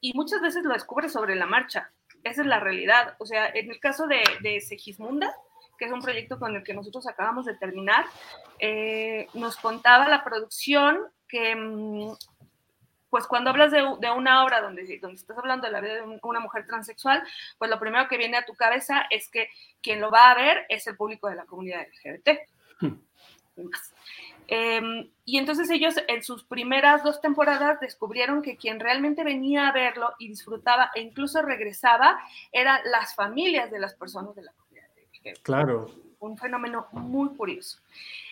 y muchas veces lo descubre sobre la marcha. Esa es la realidad. O sea, en el caso de, de Segismunda, que es un proyecto con el que nosotros acabamos de terminar, eh, nos contaba la producción que, mm, pues cuando hablas de, de, una obra donde, donde estás hablando de la vida de una mujer transexual, pues lo primero que viene a tu cabeza es que quien lo va a ver es el público de la comunidad LGBT. Hmm. Eh, y entonces ellos en sus primeras dos temporadas descubrieron que quien realmente venía a verlo y disfrutaba e incluso regresaba eran las familias de las personas de la comunidad. Claro. Un fenómeno muy curioso.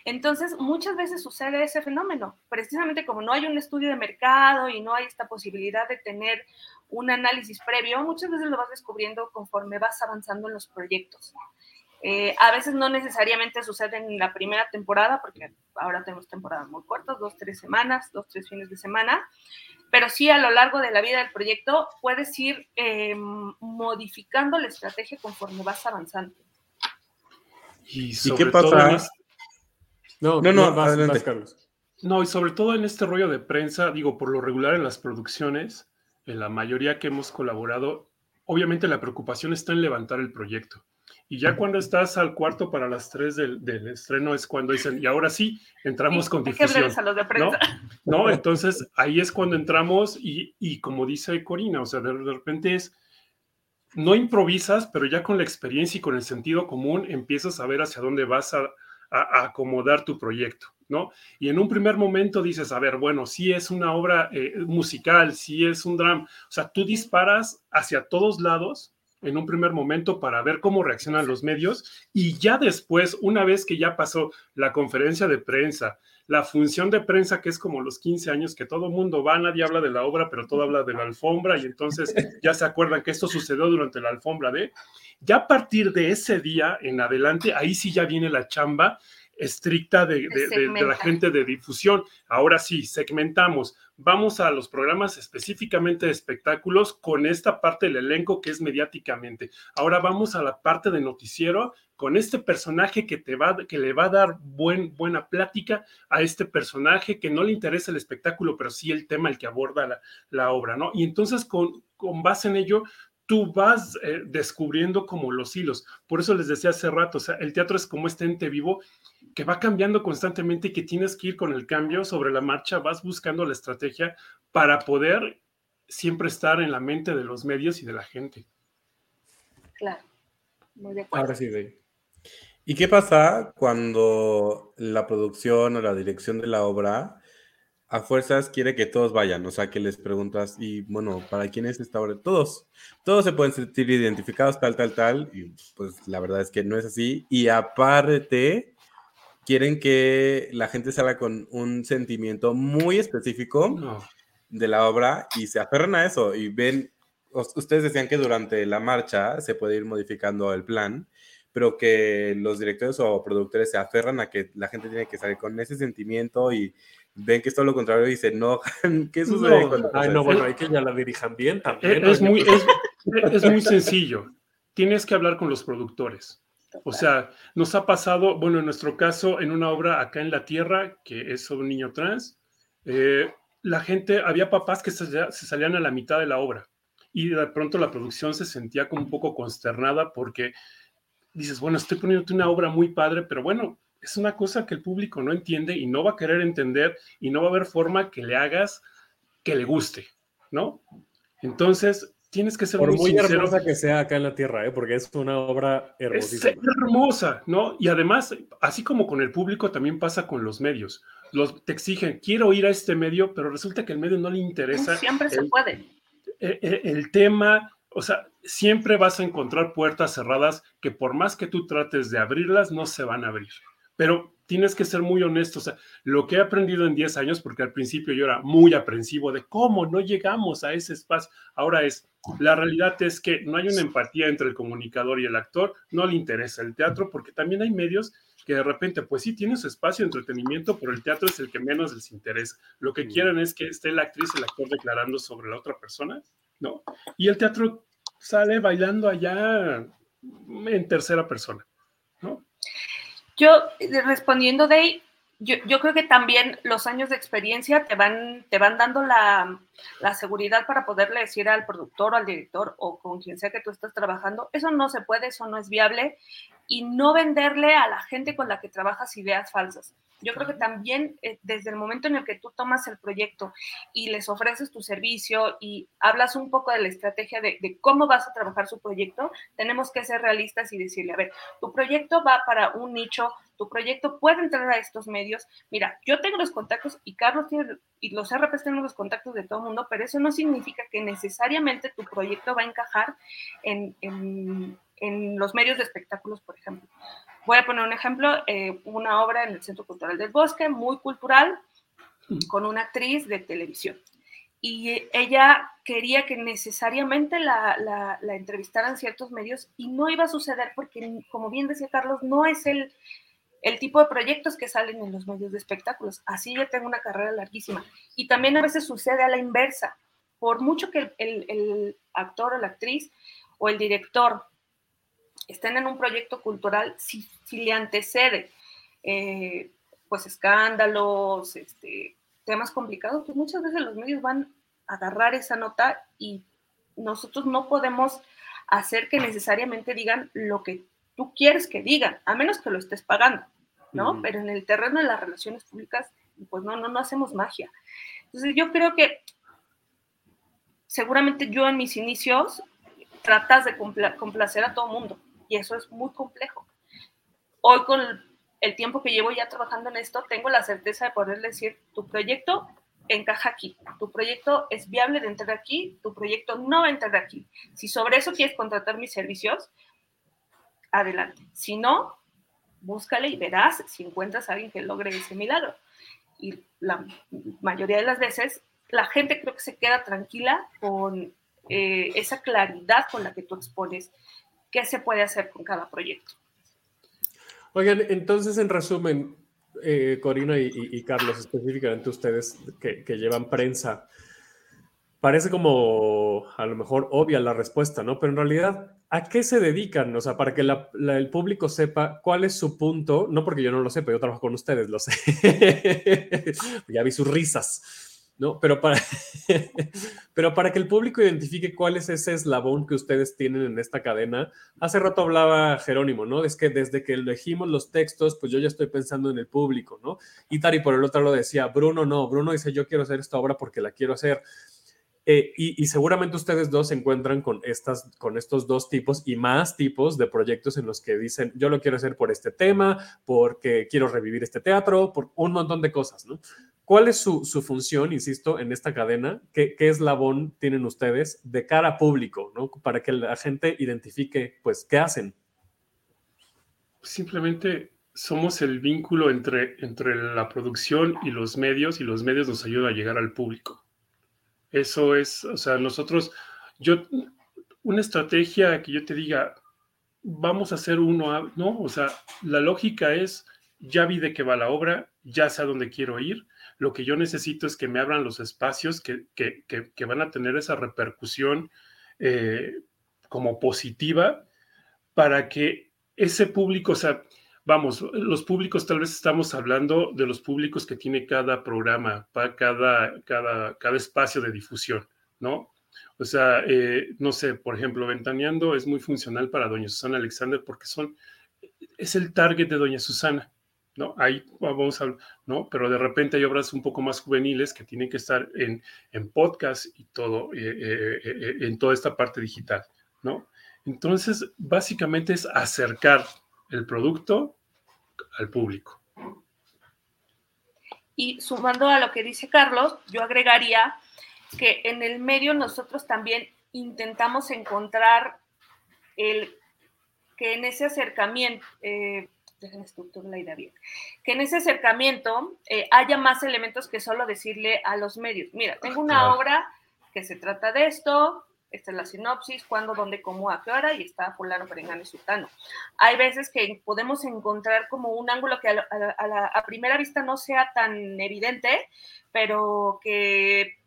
Entonces, muchas veces sucede ese fenómeno, precisamente como no hay un estudio de mercado y no hay esta posibilidad de tener un análisis previo, muchas veces lo vas descubriendo conforme vas avanzando en los proyectos. Eh, a veces no necesariamente sucede en la primera temporada, porque ahora tenemos temporadas muy cortas, dos, tres semanas, dos, tres fines de semana, pero sí a lo largo de la vida del proyecto puedes ir eh, modificando la estrategia conforme vas avanzando. Y, ¿Y qué pasa? Este... No, no, no, vas. Vas, Carlos. No, y sobre todo en este rollo de prensa, digo, por lo regular en las producciones, en la mayoría que hemos colaborado, obviamente la preocupación está en levantar el proyecto. Y ya cuando estás al cuarto para las tres del, del estreno es cuando dicen, y ahora sí, entramos sí, con difusión. A los de prensa. ¿no? ¿no? (laughs) Entonces ahí es cuando entramos y, y como dice Corina, o sea, de, repente es, no improvisas, pero ya con la experiencia y con el sentido común empiezas a ver hacia dónde vas a, a, a acomodar tu proyecto. ¿no? Y en un primer momento dices, a ver, bueno, si es una obra eh, musical, si es un drama, o sea, tú disparas hacia todos lados en un primer momento para ver cómo reaccionan los medios y ya después, una vez que ya pasó la conferencia de prensa, la función de prensa que es como los 15 años que todo mundo va, nadie habla de la obra, pero todo habla de la alfombra y entonces (laughs) ya se acuerdan que esto sucedió durante la alfombra de, ya a partir de ese día en adelante, ahí sí ya viene la chamba estricta de, de, de, de, la gente de difusión. Ahora sí, segmentamos. Vamos a los programas específicamente de espectáculos con esta parte del elenco que es mediáticamente. Ahora vamos a la parte de noticiero con este personaje que te va, que le va a dar buen, buena plática a este personaje que no le interesa el espectáculo, pero sí el tema el que aborda la, la obra, ¿no? Y entonces con, con base en ello tú vas eh, descubriendo como los hilos. Por eso les decía hace rato, o sea, el teatro es como este ente vivo que va cambiando constantemente y que tienes que ir con el cambio sobre la marcha, vas buscando la estrategia para poder siempre estar en la mente de los medios y de la gente. Claro. Muy de acuerdo. Ahora sí, Dave. ¿Y qué pasa cuando la producción o la dirección de la obra a fuerzas quiere que todos vayan, o sea, que les preguntas, y bueno, ¿para quién es esta obra? Todos, todos se pueden sentir identificados, tal, tal, tal, y pues la verdad es que no es así. Y aparte, quieren que la gente salga con un sentimiento muy específico no. de la obra y se aferran a eso y ven, ustedes decían que durante la marcha se puede ir modificando el plan, pero que los directores o productores se aferran a que la gente tiene que salir con ese sentimiento y ven que es todo lo contrario y se enojan. (laughs) ¿Qué sucede? No, cuando ay, no, bueno, hay que ya la dirijan bien también. Es, muy, es, es muy sencillo. Tienes que hablar con los productores. O sea, nos ha pasado, bueno, en nuestro caso, en una obra acá en la Tierra, que es sobre un niño trans, eh, la gente, había papás que se, salían a la mitad de la obra y de pronto la producción se sentía como un poco consternada porque dices, bueno, estoy poniéndote una obra muy padre, pero bueno, es una cosa que el público no entiende y no va a querer entender y no va a haber forma que le hagas que le guste, ¿no? Entonces, tienes que ser Por muy, muy hermosa que sea acá en la tierra, ¿eh? porque es una obra hermosísima. Es hermosa, ¿no? Y además, así como con el público, también pasa con los medios. Los, te exigen, quiero ir a este medio, pero resulta que el medio no le interesa. Siempre el, se puede. El, el, el, tema, o sea, siempre vas a encontrar puertas cerradas que por más que tú trates de abrirlas, no se van a abrir. Pero tienes que ser muy honesto. O sea, lo que he aprendido en 10 años, porque al principio yo era muy aprensivo de cómo no llegamos a ese espacio, ahora es, la realidad es que no hay una empatía entre el comunicador y el actor, no le interesa el teatro, porque también hay medios que de repente, pues sí, tiene su espacio de entretenimiento, pero el teatro es el que menos les interesa. Lo que quieren es que esté la actriz, el actor declarando sobre la otra persona, ¿no? Y el teatro sale bailando allá en tercera persona, ¿no? Yo, respondiendo de ahí, yo, yo, creo que también los años de experiencia te van, te van dando la, la, seguridad para poderle decir al productor o al director o con quien sea que tú estás trabajando, eso no se puede, eso no es viable, y no venderle a la gente con la que trabajas ideas falsas. Yo creo que también eh, desde el momento en el que tú tomas el proyecto y les ofreces tu servicio y hablas un poco de la estrategia de, de, cómo vas a trabajar su proyecto, tenemos que ser realistas y decirle, a ver, tu proyecto va para un nicho, tu proyecto puede entrar a estos medios. Mira, yo tengo los contactos y Carlos tiene, y los RPs tienen los contactos de todo el mundo, pero eso no significa que necesariamente tu proyecto va a encajar en, en, en los medios de espectáculos, por ejemplo. Voy a poner un ejemplo, eh, una obra en el Centro Cultural del Bosque, muy cultural, con una actriz de televisión. Y ella quería que necesariamente la, la, la, entrevistaran ciertos medios y no iba a suceder porque, como bien decía Carlos, no es el, el tipo de proyectos que salen en los medios de espectáculos. Así yo tengo una carrera larguísima. Y también a veces sucede a la inversa. Por mucho que el, el, actor o la actriz o el director estén en un proyecto cultural, si, si le antecede eh, pues escándalos, este, temas complicados, pues muchas veces los medios van a agarrar esa nota y nosotros no podemos hacer que necesariamente digan lo que tú quieres que digan, a menos que lo estés pagando, ¿no? Pero en el terreno de las relaciones públicas, pues no, no, no hacemos magia. Entonces yo creo que seguramente yo en mis inicios tratas de complacer a todo mundo, y eso es muy complejo. Hoy con el tiempo que llevo ya trabajando en esto, tengo la certeza de poder decir, tu proyecto encaja aquí, tu proyecto es viable de entrar aquí, tu proyecto no va a entrar aquí. Si sobre eso quieres contratar mis servicios, adelante. Si no, búscale y verás si encuentras a alguien que logre ese milagro. Y la mayoría de las veces, la gente creo que se queda tranquila con eh, esa claridad con la que tú expones qué se puede hacer con cada proyecto. Oigan, entonces en resumen, eh, Corina y, Carlos, específicamente ustedes que, llevan prensa, parece como a lo mejor obvia la respuesta, ¿no? Pero en realidad, ¿a qué se dedican? O sea, para que la, la, el público sepa cuál es su punto, no porque yo no lo sepa, yo trabajo con ustedes, lo sé. (laughs) ya vi sus risas. ¿no? Pero para, (laughs) pero para que el público identifique cuál es ese eslabón que ustedes tienen en esta cadena, hace rato hablaba Jerónimo, ¿no? Es que desde que elegimos los textos, pues yo ya estoy pensando en el público, ¿no? Y Tari por el otro lo decía, Bruno no, Bruno dice yo quiero hacer esta obra porque la quiero hacer. Eh, y, seguramente ustedes dos se encuentran con, estas, con estos dos tipos y más tipos de proyectos en los que dicen, yo lo quiero hacer por este tema, porque quiero revivir este teatro, por un montón de cosas, ¿no? ¿Cuál es su, su, función, insisto, en esta cadena? ¿Qué, ¿Qué, eslabón tienen ustedes de cara a público, ¿no? Para que la gente identifique, pues, qué hacen. Simplemente somos el vínculo entre, entre la producción y los medios y los medios nos ayudan a llegar al público. Eso es, o sea, nosotros, yo, una estrategia que yo te diga, vamos a hacer uno, no, o sea, la lógica es, ya vi de qué va la obra, ya sé a dónde quiero ir, lo que yo necesito es que me abran los espacios que, que, que, que van a tener esa repercusión eh, como positiva para que ese público, o sea, vamos, los públicos tal vez estamos hablando de los públicos que tiene cada programa, para cada, cada, cada espacio de difusión, ¿no? O sea, eh, no sé, por ejemplo, Ventaneando es muy funcional para Doña Susana Alexander porque son, es el target de Doña Susana. ¿no? Ahí vamos a, ¿no? Pero de repente hay obras un poco más juveniles que tienen que estar en, en podcast y todo, eh, eh, en toda esta parte digital, ¿no? Entonces, básicamente es acercar el producto al público. Y sumando a lo que dice Carlos, yo agregaría que en el medio nosotros también intentamos encontrar el que en ese acercamiento, eh, la idea bien, que en ese acercamiento eh, haya más elementos que solo decirle a los medios, mira, tengo una obra que se trata de esto, esta es la sinopsis, cuándo, dónde, cómo, a qué hora, y está fulano, perengano y sultano. Hay veces que podemos encontrar como un ángulo que a, a, la, a primera vista no sea tan evidente, pero que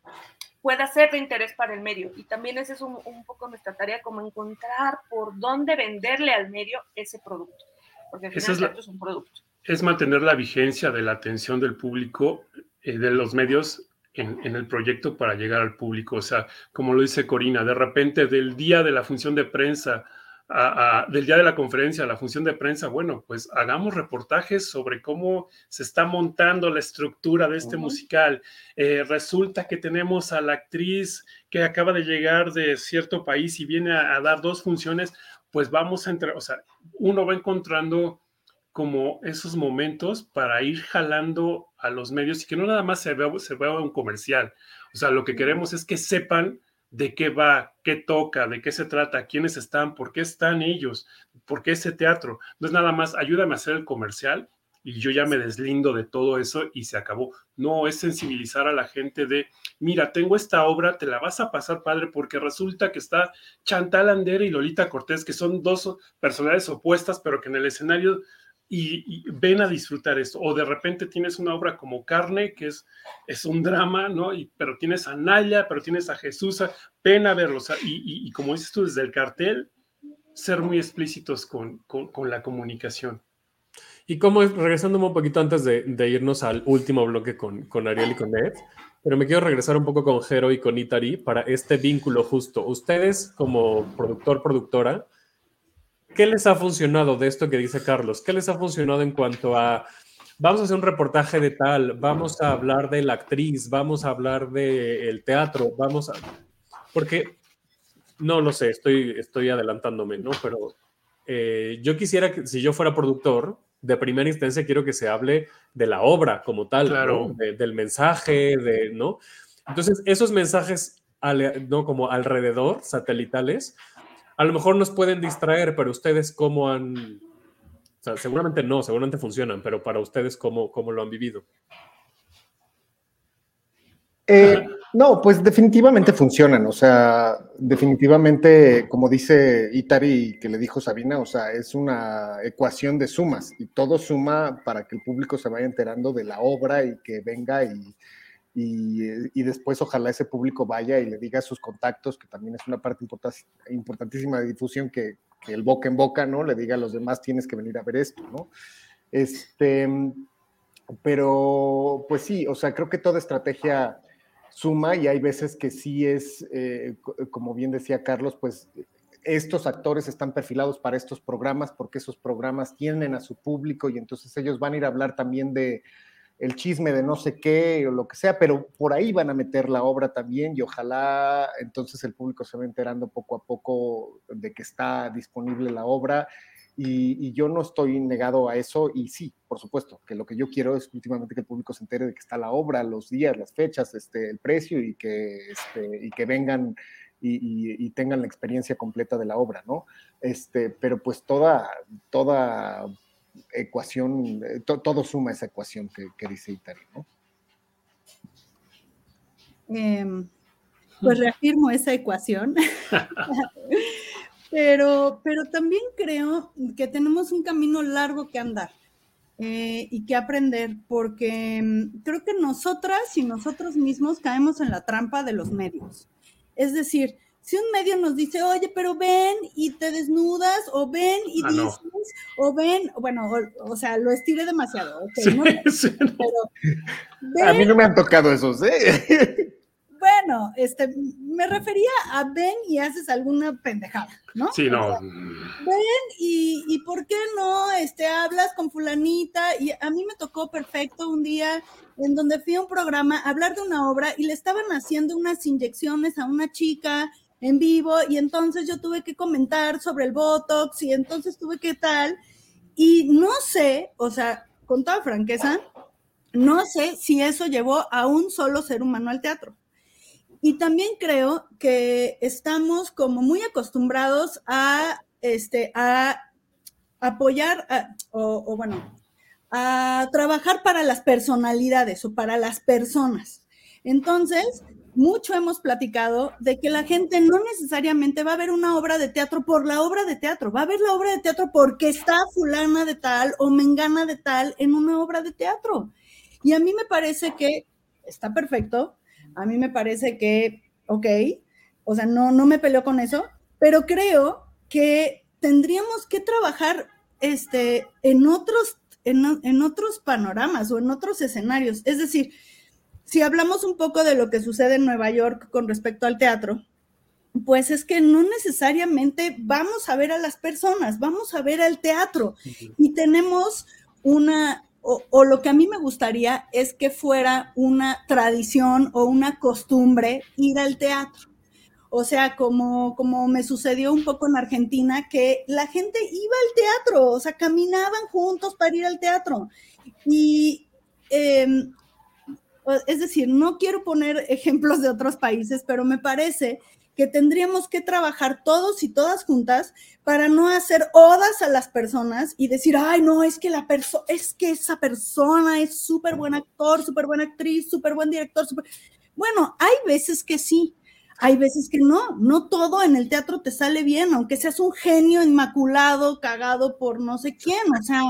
pueda ser de interés para el medio. Y también esa es un, un, poco nuestra tarea, como encontrar por dónde venderle al medio ese producto. Porque al final es, la, es un producto. Es mantener la vigencia de la atención del público, eh, de los medios en, en, el proyecto para llegar al público. O sea, como lo dice Corina, de repente del día de la función de prensa, a, a, del día de la conferencia a la función de prensa, bueno, pues hagamos reportajes sobre cómo se está montando la estructura de este uh -huh. musical. Eh, resulta que tenemos a la actriz que acaba de llegar de cierto país y viene a, a dar dos funciones, pues vamos a entrar, o sea, uno va encontrando como esos momentos para ir jalando a los medios y que no nada más se vea, se un comercial. O sea, lo que queremos es que sepan de qué va, qué toca, de qué se trata, quiénes están, por qué están ellos, por qué ese teatro. No es nada más, ayúdame a hacer el comercial y yo ya me deslindo de todo eso y se acabó. No, es sensibilizar a la gente de, mira, tengo esta obra, te la vas a pasar padre porque resulta que está Chantal Andere y Lolita Cortés, que son dos personalidades opuestas, pero que en el escenario y, y, ven a disfrutar esto. O de repente tienes una obra como Carne, que es, es un drama, ¿no? Y, pero tienes a Naya, pero tienes a Jesús, ven a verlos. Y, y, como dices tú, desde el cartel, ser muy explícitos con, con, con la comunicación. Y como regresando un poquito antes de, de irnos al último bloque con, con, Ariel y con Ed, pero me quiero regresar un poco con Jero y con Itari para este vínculo justo. Ustedes como productor, productora, ¿Qué les ha funcionado de esto que dice Carlos? ¿Qué les ha funcionado en cuanto a, vamos a hacer un reportaje de tal, vamos a hablar de la actriz, vamos a hablar del de teatro, vamos a... Porque, no lo sé, estoy, estoy adelantándome, ¿no? Pero eh, yo quisiera que, si yo fuera productor, de primera instancia quiero que se hable de la obra como tal, claro. ¿no? de, del mensaje, de, ¿no? Entonces, esos mensajes, ¿no? Como alrededor, satelitales, a lo mejor nos pueden distraer, pero ustedes cómo han, o sea, seguramente no, seguramente funcionan, pero para ustedes cómo, cómo lo han vivido. Eh, no, pues definitivamente funcionan, o sea, definitivamente, como dice Itari que le dijo Sabina, o sea, es una ecuación de sumas y todo suma para que el público se vaya enterando de la obra y que venga y, y, y, después ojalá ese público vaya y le diga a sus contactos, que también es una parte importantísima de difusión, que, que, el boca en boca, ¿no? Le diga a los demás, tienes que venir a ver esto, ¿no? Este, pero, pues sí, o sea, creo que toda estrategia suma y hay veces que sí es, eh, como bien decía Carlos, pues estos actores están perfilados para estos programas porque esos programas tienen a su público y entonces ellos van a ir a hablar también de el chisme de no sé qué o lo que sea, pero por ahí van a meter la obra también y ojalá entonces el público se va enterando poco a poco de que está disponible la obra y, yo no estoy negado a eso y sí, por supuesto, que lo que yo quiero es últimamente que el público se entere de que está la obra, los días, las fechas, este, el precio y que, este, y que vengan y, y, tengan la experiencia completa de la obra, ¿no? Este, pero pues toda, toda ecuación, to, todo suma esa ecuación que, que dice Itari, ¿no? Eh, pues reafirmo esa ecuación. (laughs) pero, pero también creo que tenemos un camino largo que andar eh, y que aprender, porque mm, creo que nosotras y nosotros mismos caemos en la trampa de los medios. Es decir, si un medio nos dice, oye, pero ven y te desnudas, o ven y ah, dices, no. o ven, bueno, o, o, sea, lo estiré demasiado, okay, sí, ¿no? (laughs) Sí, no. Pero, ven, a mí no me han tocado esos, ¿eh? (laughs) Bueno, este, me refería a ven y haces alguna pendejada, ¿no? Sí, no. O sea, ven y, y, ¿por qué no este, hablas con fulanita? Y a mí me tocó perfecto un día en donde fui a un programa a hablar de una obra y le estaban haciendo unas inyecciones a una chica en vivo y entonces yo tuve que comentar sobre el Botox y entonces tuve que tal y no sé, o sea, con toda franqueza, no sé si eso llevó a un solo ser humano al teatro. Y también creo que estamos como muy acostumbrados a, este, a apoyar, o bueno, a trabajar para las personalidades o para las personas. Entonces, mucho hemos platicado de que la gente no necesariamente va a ver una obra de teatro por la obra de teatro, va a ver la obra de teatro porque está fulana de tal o mengana de tal en una obra de teatro. Y a mí me parece que está perfecto, a mí me parece que, ok, o sea, no, no me peleo con eso, pero creo que tendríamos que trabajar este, en, otros, en, en otros panoramas o en otros escenarios. Es decir, si hablamos un poco de lo que sucede en Nueva York con respecto al teatro, pues es que no necesariamente vamos a ver a las personas, vamos a ver al teatro. Y tenemos una, o, o, lo que a mí me gustaría es que fuera una tradición o una costumbre ir al teatro. O sea, como, como me sucedió un poco en Argentina, que la gente iba al teatro, o sea, caminaban juntos para ir al teatro. Y eh, es decir, no quiero poner (laughs) ejemplos de otros países, pero me parece que tendríamos que trabajar todos y todas juntas para no hacer odas a las personas y decir, ay, no, es que la persona, es que esa persona es súper buen actor, súper buena actriz, súper buen director. Super... Bueno, hay veces que sí, hay veces que no, no todo en el teatro te sale bien, aunque seas un genio inmaculado, cagado por no sé quién, o sea,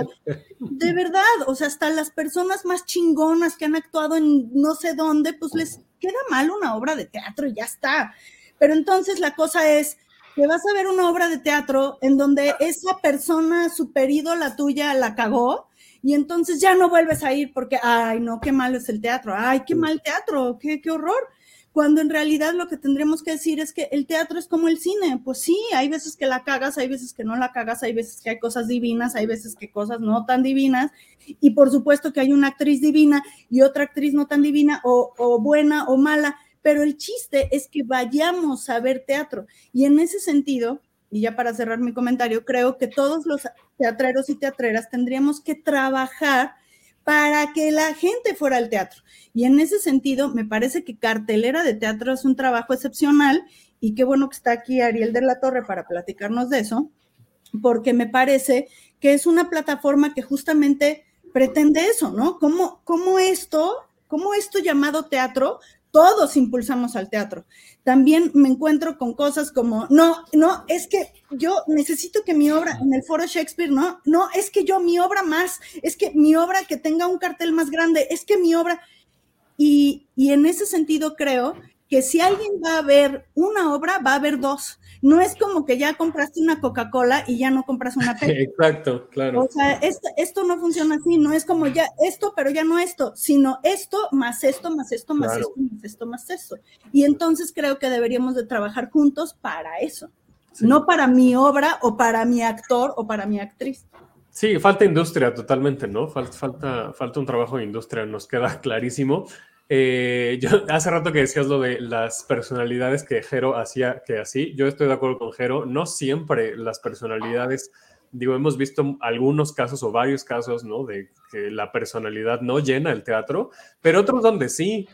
de (laughs) verdad, o sea, hasta las personas más chingonas que han actuado en no sé dónde, pues les queda mal una obra de teatro y ya está. Pero entonces la cosa es que vas a ver una obra de teatro en donde esa persona super ídola tuya la cagó y entonces ya no vuelves a ir porque, ay, no, qué malo es el teatro, ay, qué mal teatro, qué, qué horror cuando en realidad lo que tendremos que decir es que el teatro es como el cine. Pues sí, hay veces que la cagas, hay veces que no la cagas, hay veces que hay cosas divinas, hay veces que cosas no tan divinas. Y por supuesto que hay una actriz divina y otra actriz no tan divina o, o buena o mala. Pero el chiste es que vayamos a ver teatro. Y en ese sentido, y ya para cerrar mi comentario, creo que todos los teatreros y teatreras tendríamos que trabajar para que la gente fuera al teatro. Y en ese sentido, me parece que cartelera de teatro es un trabajo excepcional y qué bueno que está aquí Ariel de la Torre para platicarnos de eso, porque me parece que es una plataforma que justamente pretende eso, ¿no? ¿Cómo, cómo esto, cómo esto llamado teatro todos impulsamos al teatro. También me encuentro con cosas como, no, no, es que yo necesito que mi obra en el foro Shakespeare, no, no, es que yo mi obra más, es que mi obra que tenga un cartel más grande, es que mi obra, y, y en ese sentido creo que si alguien va a ver una obra, va a haber dos. No es como que ya compraste una Coca-Cola y ya no compras una (laughs) Pepsi. Exacto, claro. O sea, esto, esto, no funciona así, no es como ya esto, pero ya no esto, sino esto más esto, más esto, más claro. esto, más esto, más esto. Y entonces creo que deberíamos de trabajar juntos para eso, sí. no para mi obra o para mi actor o para mi actriz. Sí, falta industria totalmente, ¿no? Falta, falta, falta un trabajo de industria, nos queda (laughs) clarísimo. Eh, yo, (laughs) hace rato que decías lo de las personalidades que Jero hacía que así, yo estoy de acuerdo con Jero, no siempre las personalidades, digo, hemos visto algunos casos o varios casos, ¿no? De que la personalidad no llena el teatro, pero otros donde sí.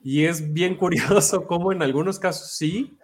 Y es bien (laughs) curioso cómo en algunos casos sí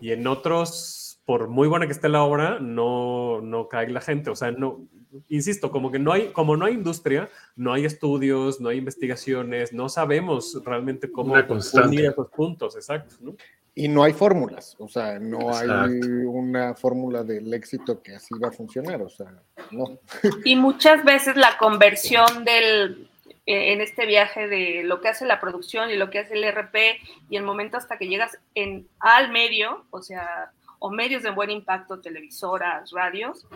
y en otros, por muy buena que esté la obra, no, no cae la gente. O sea, no, insisto, como que no hay, como no hay industria, no hay estudios, no hay investigaciones, no sabemos realmente cómo unir esos puntos, exacto, ¿no? Y no hay fórmulas, o sea, no exacto. hay una fórmula del éxito que así va a funcionar, o sea, no. (laughs) Y muchas veces la conversión del, eh, en este viaje de lo que hace la producción y lo que hace el RP y el momento hasta que llegas en, al medio, o sea, o medios de buen impacto, televisoras, radios,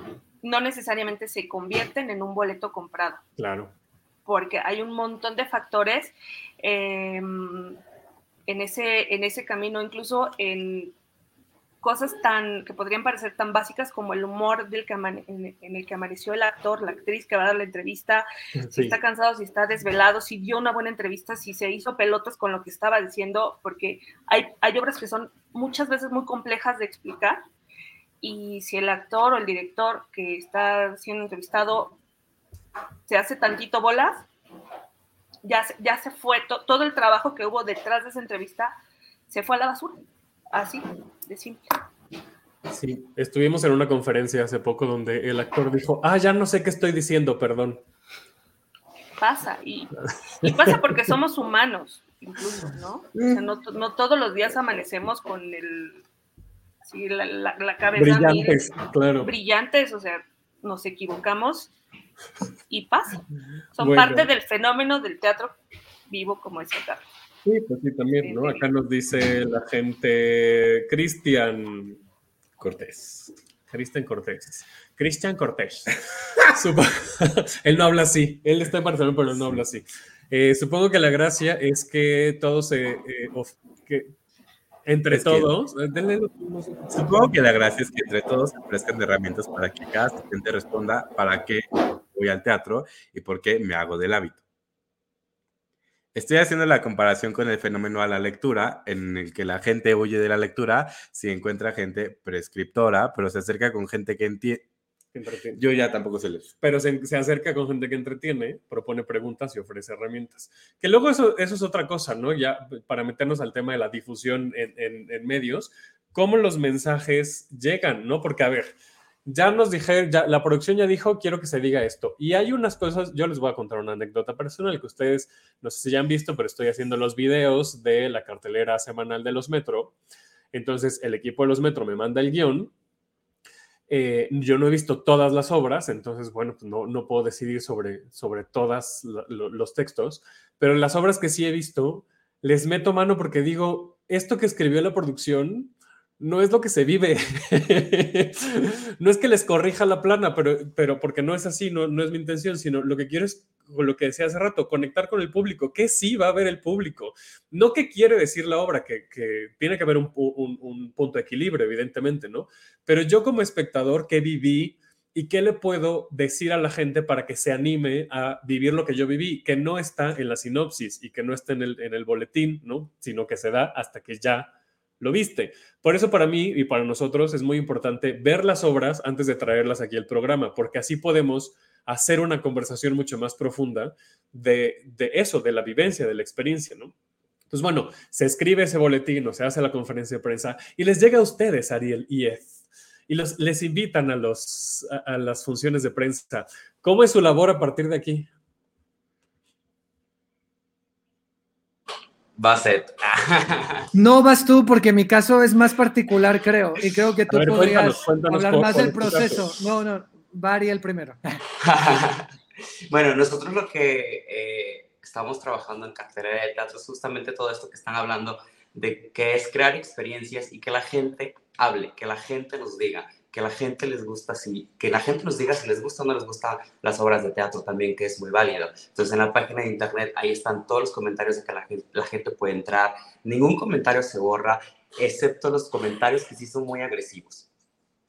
no necesariamente se convierten en un boleto comprado. Claro. Porque hay un montón de factores eh, en, ese, en ese camino, incluso en cosas tan que podrían parecer tan básicas como el humor del que en, en, el que amaneció el actor, la actriz que va a dar la entrevista, sí. si está cansado, si está desvelado, si dio una buena entrevista, si se hizo pelotas con lo que estaba diciendo, porque hay, hay obras que son muchas veces muy complejas de explicar y si el actor o el director que está siendo entrevistado se hace tantito bolas, ya, ya se fue, to, todo el trabajo que hubo detrás de esa entrevista se fue a la basura. Así, de simple. Sí, estuvimos en una conferencia hace poco donde el actor dijo, ah, ya no sé qué estoy diciendo, perdón. Pasa, y, y pasa porque somos humanos. incluso, ¿no? O sea, no, no todos los días amanecemos con el, sí, la, la, la cabeza Brillantes, claro. brillantes, o sea, nos equivocamos y pasa. Son Bueno. parte del fenómeno del teatro vivo como es el teatro. Sí, pues sí, también, ¿no? Acá nos dice la gente Cristian Cortés. Cristian Cortés. Cristian Cortés. (laughs) (laughs) Él no habla así. Él está en Barcelona, pero él no habla así. Eh, supongo que la gracia es que todos se. eh, que entre Es todos. eh, denle Supongo que la gracia es que entre todos se ofrezcan herramientas para que cada asistente responda para qué voy al teatro y por qué me hago del hábito. Estoy haciendo la comparación con el fenómeno a la lectura, en el que la gente huye de la lectura si encuentra gente prescriptora, pero se acerca con gente que entiende. entretiene. Yo ya tampoco sé leer. pero se, se acerca con gente que entretiene, propone preguntas y ofrece herramientas. Que luego eso, eso es otra cosa, ¿no? Ya para meternos al tema de la difusión en, en- en medios, cómo los mensajes llegan, ¿no? Porque, a ver, ya nos dije, ya, la producción ya dijo, quiero que se diga esto. Y hay unas cosas, yo les voy a contar una anécdota personal que ustedes, no sé si ya han visto, pero estoy haciendo los videos de la cartelera semanal de los Metro. Entonces, el equipo de los Metro me manda el guion eh, yo no he visto todas las obras, entonces, bueno, pues no, no puedo decidir sobre, sobre todas los textos, pero en las obras que sí he visto, les meto mano porque digo, esto que escribió la producción no es lo que se vive. (laughs) no es que les corrija la plana, pero, pero porque no es así, no, no es mi intención, sino lo que quiero es, lo que decía hace rato, conectar con el público, que sí va a ver el público, no qué quiere decir la obra, que, que tiene que haber un, un, un punto de equilibrio, evidentemente, ¿no? Pero yo como espectador, ¿qué viví? ¿Y qué le puedo decir a la gente para que se anime a vivir lo que yo viví? Que no está en la sinopsis y que no está en el, en el boletín, ¿no? Sino que se da hasta que ya lo viste. Por eso para mí y para nosotros es muy importante ver las obras antes de traerlas aquí al programa, porque así podemos hacer una conversación mucho más profunda de, de eso, de la vivencia, de la experiencia, ¿no? Entonces, bueno, se escribe ese boletín o se hace la conferencia de prensa y les llega a ustedes, Ariel y Ed, y les invitan a, los, a las funciones de prensa. ¿Cómo es su labor a partir de aquí? Basset. (laughs) No vas tú, porque mi caso es más particular, creo. Y creo que tú ver, podrías cuéntanos, cuéntanos hablar por- más por del tu proceso. caso. No, no, va Ariel primero. (laughs) bueno, nosotros lo que eh, estamos trabajando en cartelera de teatro es justamente todo esto que están hablando de que es crear experiencias y que la gente hable, que la gente nos diga, que la gente les gusta, si, que la gente nos diga si les gusta o no les gusta las obras de teatro también, que es muy válido. Entonces en la página de internet ahí están todos los comentarios de que la gente, la gente puede entrar, ningún comentario se borra, excepto los comentarios que sí son muy agresivos.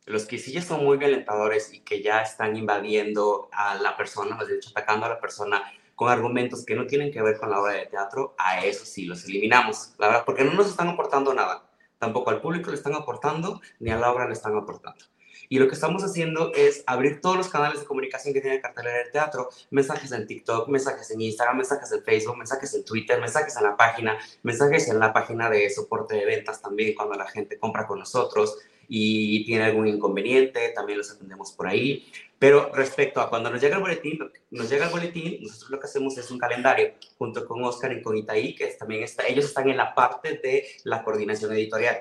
Los que sí ya son muy violentadores y que ya están invadiendo a la persona, más dicho, atacando a la persona con argumentos que no tienen que ver con la obra de teatro, a eso sí los eliminamos, la verdad, porque no nos están aportando nada. Tampoco al público le están aportando, ni a la obra le están aportando. Y lo que estamos haciendo es abrir todos los canales de comunicación que tiene cartelera del teatro, mensajes en TikTok, mensajes en Instagram, mensajes en Facebook, mensajes en Twitter, mensajes en la página, mensajes en la página de soporte de ventas también cuando la gente compra con nosotros y tiene algún inconveniente, también los atendemos por ahí. Pero respecto a cuando nos llega el boletín, nos llega el boletín, nosotros lo que hacemos es un calendario junto con Oscar y con Itaí, que también está, ellos están en la parte de la coordinación editorial.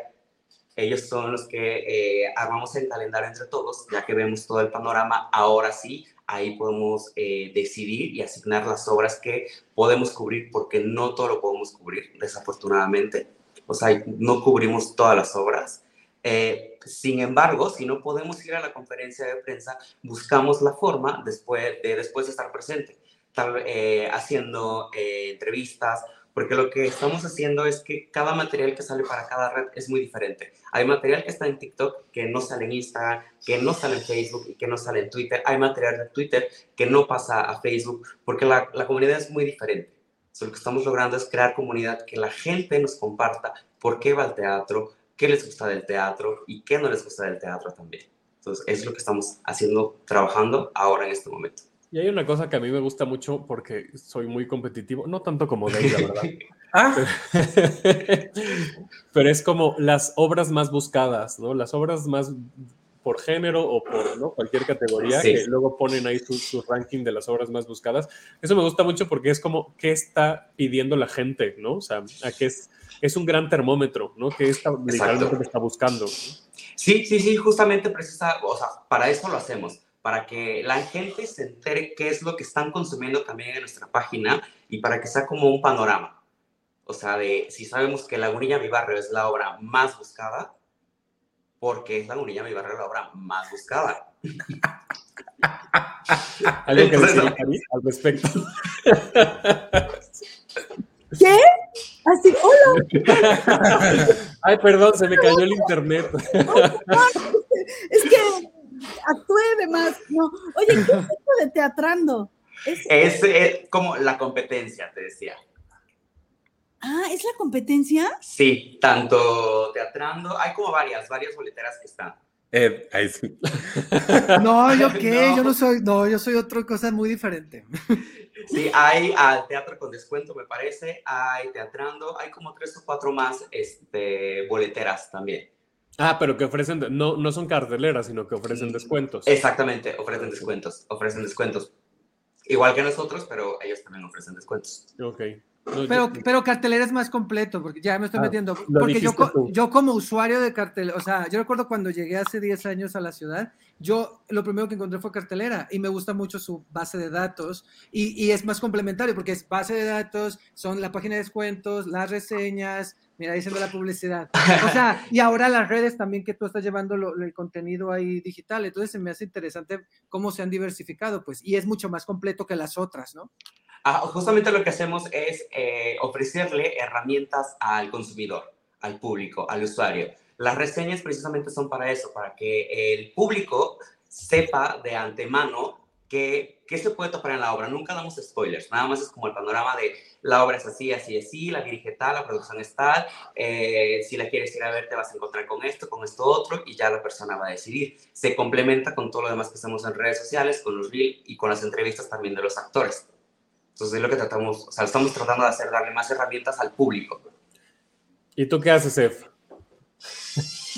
Ellos son los que eh, armamos el calendario entre todos, ya que vemos todo el panorama, ahora sí, ahí podemos eh, decidir y asignar las obras que podemos cubrir, porque no todo lo podemos cubrir, desafortunadamente. O sea, no cubrimos todas las obras. Eh, sin embargo, si no podemos ir a la conferencia de prensa, buscamos la forma después de después de estar presente, eh, haciendo eh, entrevistas, porque lo que estamos haciendo es que cada material que sale para cada red es muy diferente. Hay material que está en TikTok que no sale en Instagram, que no sale en Facebook y que no sale en Twitter. Hay material de Twitter que no pasa a Facebook porque la, la comunidad es muy diferente. So, lo que estamos logrando es crear comunidad, que la gente nos comparta por qué va al teatro, qué les gusta del teatro y qué no les gusta del teatro también. Entonces, es lo que estamos haciendo, trabajando ahora en este momento. Y hay una cosa que a mí me gusta mucho porque soy muy competitivo, no tanto como Dave, la verdad. (laughs) Ah, (laughs) Pero es como las obras más buscadas, ¿no? Las obras más por género o por ¿no? cualquier categoría, Sí. que luego ponen ahí su, su ranking de las obras más buscadas. Eso me gusta mucho porque es como, ¿qué está pidiendo la gente? ¿no? O sea, a qué es, es un gran termómetro, ¿no? ¿Qué está literalmente que está buscando? Sí, sí, sí, justamente precisa, o sea, para eso lo hacemos, para que la gente se entere qué es lo que están consumiendo también en nuestra página y para que sea como un panorama. O sea, de si sabemos que Lagunilla Mi Barrio es la obra más buscada, porque es Lagunilla Mi Barrio la obra más buscada. (laughs) ¿Algo que decir al respecto? (laughs) ¿Qué? Así, hola. (laughs) Ay, perdón, se me cayó el internet. Es que actué de más. No. Oye, ¿qué es esto de teatrando? Es, Es eh, como la competencia, te decía. ah, ¿es la competencia? Sí, tanto teatrando, hay como varias, varias boleteras que están. Ed, ahí sí. (laughs) No, yo (laughs) qué, No. yo no soy, no, yo soy otra cosa muy diferente. Sí, hay al teatro con descuento, me parece, hay teatrando, hay como tres o cuatro más este, boleteras también. Ah, pero que ofrecen, no, no son carteleras, sino que ofrecen descuentos. Exactamente, ofrecen descuentos, ofrecen descuentos. Igual que nosotros, pero ellos también ofrecen descuentos. Ok. No, Pero, yo- pero cartelera es más completo, porque ya me estoy Ah, metiendo. lo Porque yo, tú. yo como usuario de cartelera, o sea, yo recuerdo cuando llegué hace 10 años a la ciudad, yo lo primero que encontré fue cartelera y me gusta mucho su base de datos y, y es más complementario porque es base de datos, son la página de descuentos, las reseñas, mira, diciendo la publicidad. O sea, (laughs) y ahora las redes también que tú estás llevando lo- el contenido ahí digital, entonces se me hace interesante cómo se han diversificado, pues, y es mucho más completo que las otras, ¿no? Ah, justamente lo que hacemos es eh, ofrecerle herramientas al consumidor, al público, al usuario. Las reseñas precisamente son para eso, para que el público sepa de antemano qué, qué se puede topar en la obra. Nunca damos spoilers, nada más es como el panorama de la obra es así, así, así, la dirige tal, la producción es tal, eh, si la quieres ir a ver te vas a encontrar con esto, con esto otro, y ya la persona va a decidir. Se complementa con todo lo demás que hacemos en redes sociales, con los reels y con las entrevistas también de los actores. Entonces es lo que tratamos, o sea, estamos tratando de hacer, darle más herramientas al público. ¿Y tú qué haces, Ef?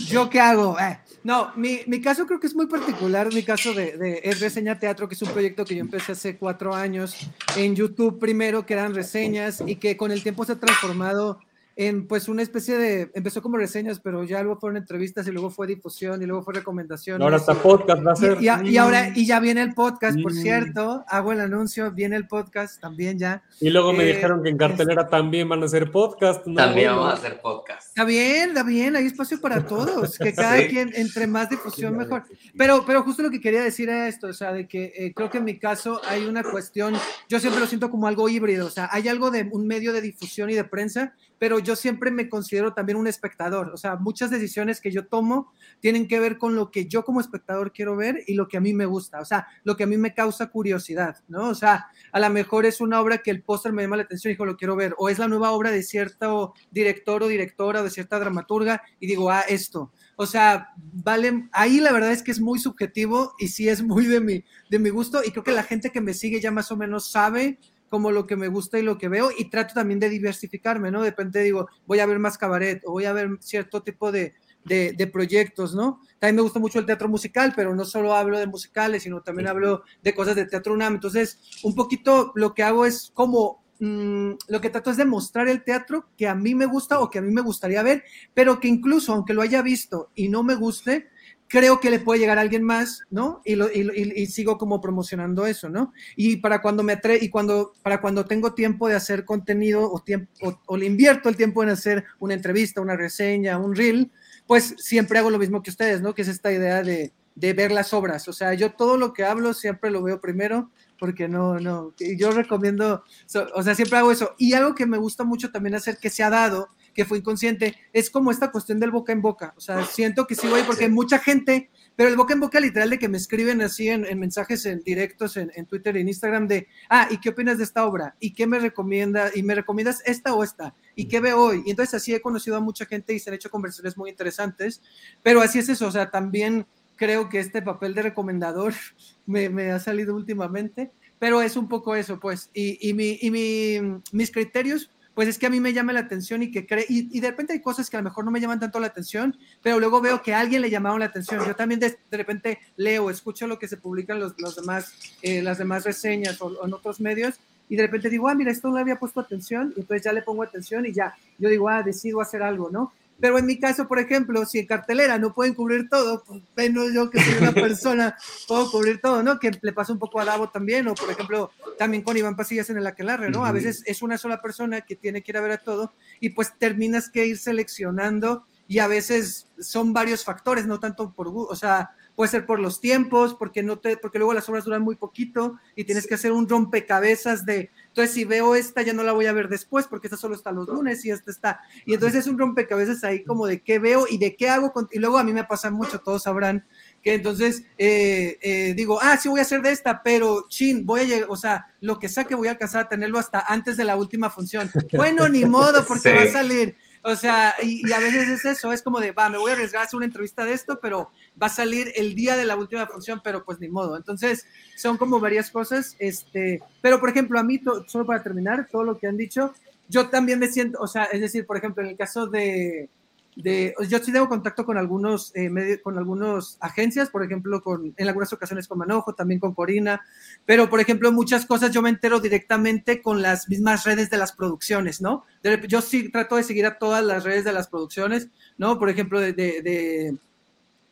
¿Yo qué hago? Eh, no, mi, mi caso creo que es muy particular, mi caso de, de es Reseña Teatro, que es un proyecto que yo empecé hace cuatro años en YouTube primero, que eran reseñas y que con el tiempo se ha transformado en pues una especie de, empezó como reseñas, pero ya luego fueron entrevistas y luego fue difusión y luego fue recomendaciones. Ahora hasta podcast va a ser. y, y- y ahora, y ya viene el podcast, por Mm. cierto, hago el anuncio, viene el podcast también ya. Y luego me Eh, dijeron que en cartelera también van a hacer podcast. ¿no? También vamos a hacer podcast. Está bien, está bien, hay espacio para todos, que cada Sí. quien, entre más difusión, mejor. Pero, pero justo lo que quería decir era esto, o sea, de que eh, creo que en mi caso hay una cuestión, yo siempre lo siento como algo híbrido, o sea, hay algo de un medio de difusión y de prensa, pero yo siempre me considero también un espectador, o sea, muchas decisiones que yo tomo tienen que ver con lo que yo como espectador quiero ver y lo que a mí me gusta, o sea, lo que a mí me causa curiosidad, ¿no? O sea, a lo mejor es una obra que el póster me llama la atención y digo, lo quiero ver, o es la nueva obra de cierto director o directora o de cierta dramaturga y digo, ah, esto. O sea, vale, ahí la verdad es que es muy subjetivo y sí es muy de mi, de mi gusto y creo que la gente que me sigue ya más o menos sabe como lo que me gusta y lo que veo y trato también de diversificarme, ¿no? De repente digo, voy a ver más cabaret o voy a ver cierto tipo de, de, de proyectos, ¿no? También me gusta mucho el teatro musical, pero no solo hablo de musicales, sino también hablo de cosas de teatro UNAM. Entonces, un poquito lo que hago es como, mm, lo que trato es de mostrar el teatro que a mí me gusta o que a mí me gustaría ver, pero que incluso aunque lo haya visto y no me guste, creo que le puede llegar a alguien más, ¿no? Y, lo, y, y- sigo como promocionando eso, ¿no? Y para cuando me atre y cuando para cuando tengo tiempo de hacer contenido o tiempo o, o le invierto el tiempo en hacer una entrevista, una reseña, un reel, pues siempre hago lo mismo que ustedes, ¿no? Que es esta idea de, de ver las obras. O sea, yo todo lo que hablo siempre lo veo primero porque no, no, yo recomiendo, so- o sea, siempre hago eso. Y algo que me gusta mucho también hacer que se ha dado, que fue inconsciente, es como esta cuestión del boca en boca. O sea, siento que sí voy porque Sí. mucha gente, pero el boca en boca literal de que me escriben así en, en mensajes en directos en, en Twitter y en Instagram de, ah, ¿y qué opinas de esta obra? ¿Y qué me recomienda? ¿Y me recomiendas esta o esta? ¿Y qué veo hoy? Y entonces así he conocido a mucha gente y se han hecho conversaciones muy interesantes, pero así es eso, o sea, también creo que este papel de recomendador (laughs) me, me ha salido últimamente, pero es un poco eso, pues, y, y, mi, y mi, mis criterios, pues es que a mí me llama la atención y que cree, y, de repente hay cosas que a lo mejor no me llaman tanto la atención, pero luego veo que a alguien le llamaron la atención. Yo también de, de repente leo, escucho lo que se publican los, los demás, eh, las demás reseñas o, en otros medios, y de repente digo, ah, mira, esto no había puesto atención, y entonces ya le pongo atención y ya, yo digo, ah, decido hacer algo, ¿no? Pero en mi caso, por ejemplo, si en cartelera no pueden cubrir todo, pues menos yo que soy una (laughs) persona, puedo cubrir todo, ¿no? Que le pasa un poco a Davo también, o por ejemplo, también con Iván Pasillas en el Aquelarre, ¿no? A veces es una sola persona que tiene que ir a ver a todo y pues terminas que ir seleccionando y a veces son varios factores, no tanto por, o sea, puede ser por los tiempos, porque no te, porque luego las obras duran muy poquito y tienes que hacer un rompecabezas de, entonces si veo esta ya no la voy a ver después porque esta solo está los lunes y esta está, y entonces es un rompecabezas ahí como de qué veo y de qué hago, con, y luego a mí me pasa mucho, todos sabrán que entonces eh, eh, digo, ah, sí voy a hacer de esta, pero chin, voy a llegar, o sea, lo que saque voy a alcanzar a tenerlo hasta antes de la última función. (laughs) Bueno, ni modo, porque sí. va a salir. O sea, y, y, a veces es eso, es como de, va, me voy a arriesgar a hacer una entrevista de esto, pero va a salir el día de la última función, pero pues ni modo. Entonces, son como varias cosas. Este, pero, por ejemplo, a mí, to, solo para terminar, todo lo que han dicho, yo también me siento, o sea, es decir, por ejemplo, en el caso de, de yo sí tengo contacto con algunos, eh, medio, con algunas agencias, por ejemplo, con, en algunas ocasiones con Manojo, también con Corina, pero, por ejemplo, muchas cosas yo me entero directamente con las mismas redes de las producciones, ¿no? De, yo sí trato de seguir a todas las redes de las producciones, ¿no? Por ejemplo, de, de, de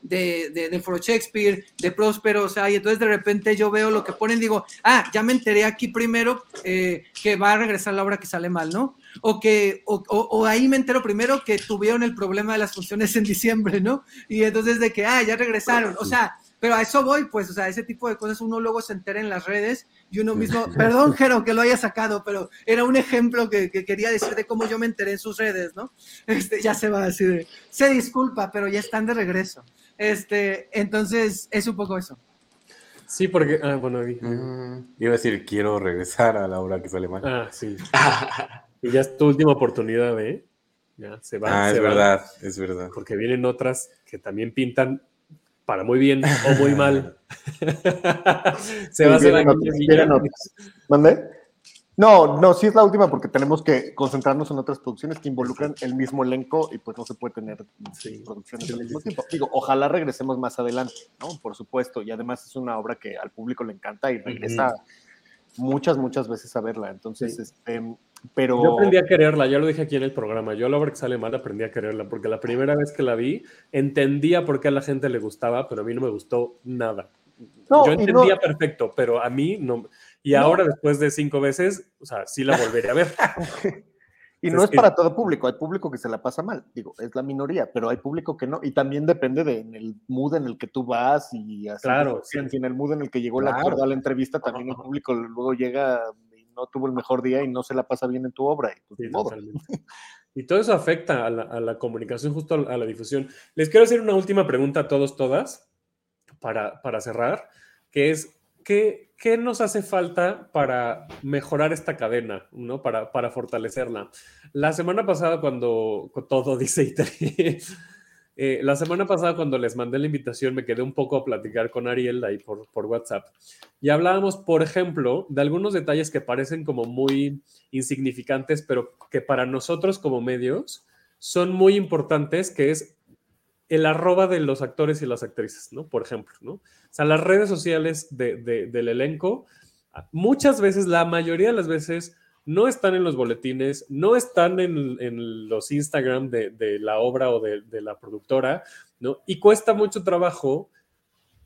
de, de, de For Shakespeare, de Próspero, o sea, y entonces de repente yo veo lo que ponen, digo, ah, ya me enteré aquí primero eh, que va a regresar la obra que sale mal, ¿no? O que, o, o, o, ahí me entero primero que tuvieron el problema de las funciones en diciembre, ¿no? Y entonces de que, ah, ya regresaron, o sea, pero a eso voy, pues, o sea, ese tipo de cosas uno luego se entera en las redes y uno mismo, (laughs) perdón, Jero, que lo haya sacado, pero era un ejemplo que, que, quería decir de cómo yo me enteré en sus redes, ¿no? Este, ya se va a decir, se disculpa, pero ya están de regreso. Este, entonces, es un poco eso. Sí, porque, ah, bueno, iba a decir, quiero regresar a la hora que sale mal. Ah, sí. (laughs) y ya es tu última oportunidad, ¿eh? Ya, se va. Ah, se es va. verdad, es verdad. Porque vienen otras que también pintan para muy bien o muy mal. (laughs) se va a hacer ¿Mande? No, no, sí es la última porque tenemos que concentrarnos en otras producciones que involucran el mismo elenco y pues no se puede tener sí, producciones al mismo tiempo. Digo, ojalá regresemos más adelante, ¿no? Por supuesto, y además es una obra que al público le encanta y regresa uh -huh. muchas, muchas veces a verla. Entonces, sí. este, pero... Yo aprendí a quererla, ya lo dije aquí en el programa, yo la obra que sale mal aprendí a quererla, porque la primera vez que la vi entendía por qué a la gente le gustaba, pero a mí no me gustó nada. No, yo entendía no... perfecto, pero a mí no y no. ahora, después de cinco veces, o sea, sí la volveré a ver. (laughs) y no es, para todo público, hay público que se la pasa mal, digo, es la minoría, pero hay público que no, y también depende de en el mood en el que tú vas y así. Claro. Sí. En, el mood en el que llegó claro. la, a la entrevista, también el público luego llega no tuvo el mejor día y no se la pasa bien en tu obra. Y, sí, y todo eso afecta a la, a la, comunicación, justo a la difusión. Les quiero hacer una última pregunta a todos, todas, para, para cerrar, que es, ¿qué, ¿qué, nos hace falta para mejorar esta cadena, ¿no? para, para fortalecerla? La semana pasada, cuando todo (laughs) dice eh, la semana pasada, cuando les mandé la invitación, me quedé un poco a platicar con Ariel ahí por, por WhatsApp. Y hablábamos, por ejemplo, de algunos detalles que parecen como muy insignificantes, pero que para nosotros como medios son muy importantes, que es el arroba de los actores y las actrices, ¿no? Por ejemplo, ¿no? O sea, las redes sociales de, de, del elenco, muchas veces, la mayoría de las veces, no están en los boletines, no están en, en los Instagram de, de, la obra o de, de, la productora, ¿no? Y cuesta mucho trabajo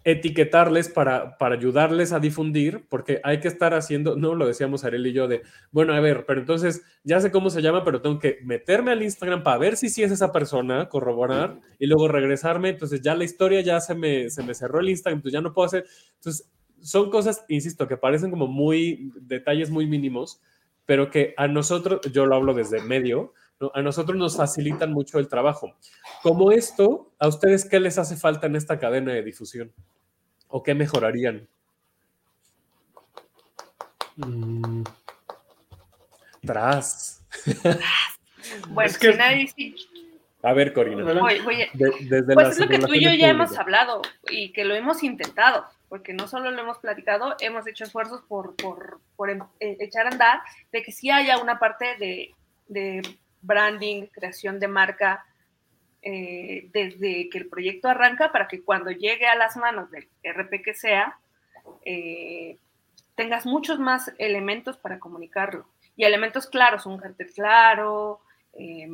etiquetarles para, para ayudarles a difundir, porque hay que estar haciendo, no lo decíamos Ariel y yo, de, bueno, a ver, pero entonces ya sé cómo se llama, pero tengo que meterme al Instagram para ver si sí es esa persona, corroborar, y luego regresarme, entonces ya la historia ya se me, se me cerró el Instagram, entonces ya no puedo hacer, entonces son cosas, insisto, que parecen como muy, detalles muy mínimos, pero que a nosotros, yo lo hablo desde medio, ¿no? a nosotros nos facilitan mucho el trabajo. Como esto, ¿a ustedes qué les hace falta en esta cadena de difusión? ¿O qué mejorarían? Mm. Tras. (laughs) Bueno, es que... nadie sí. A ver, Corina. Oye, oye, de, desde pues es lo que tú y yo ya hemos hablado y que lo hemos intentado, porque no solo lo hemos platicado, hemos hecho esfuerzos por, por, por em, eh, echar a andar de que sí haya una parte de de branding, creación de marca, eh, desde que el proyecto arranca para que cuando llegue a las manos del RP que sea, eh, tengas muchos más elementos para comunicarlo. Y elementos claros, un cartel claro, eh,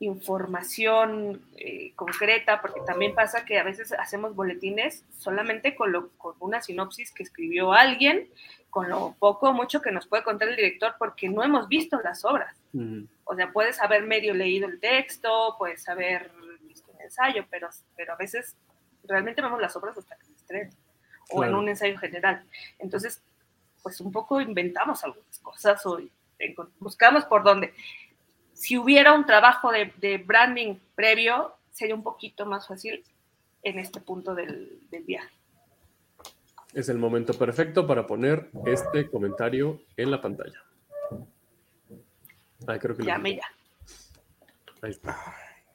información concreta, porque también pasa que a veces hacemos boletines solamente con, lo, con una sinopsis que escribió alguien, con lo poco o mucho que nos puede contar el director, porque no hemos visto las obras. O sea, puedes haber medio leído el texto, puedes haber visto un ensayo, pero, pero a veces realmente vemos las obras hasta que se estrenan, o en un ensayo general. Entonces, pues un poco inventamos algunas cosas o buscamos por dónde. Si hubiera un trabajo de, de branding previo, sería un poquito más fácil en este punto del, del viaje. Es el momento perfecto para poner este comentario en la pantalla. Ahí creo que ya, ya. Ahí está.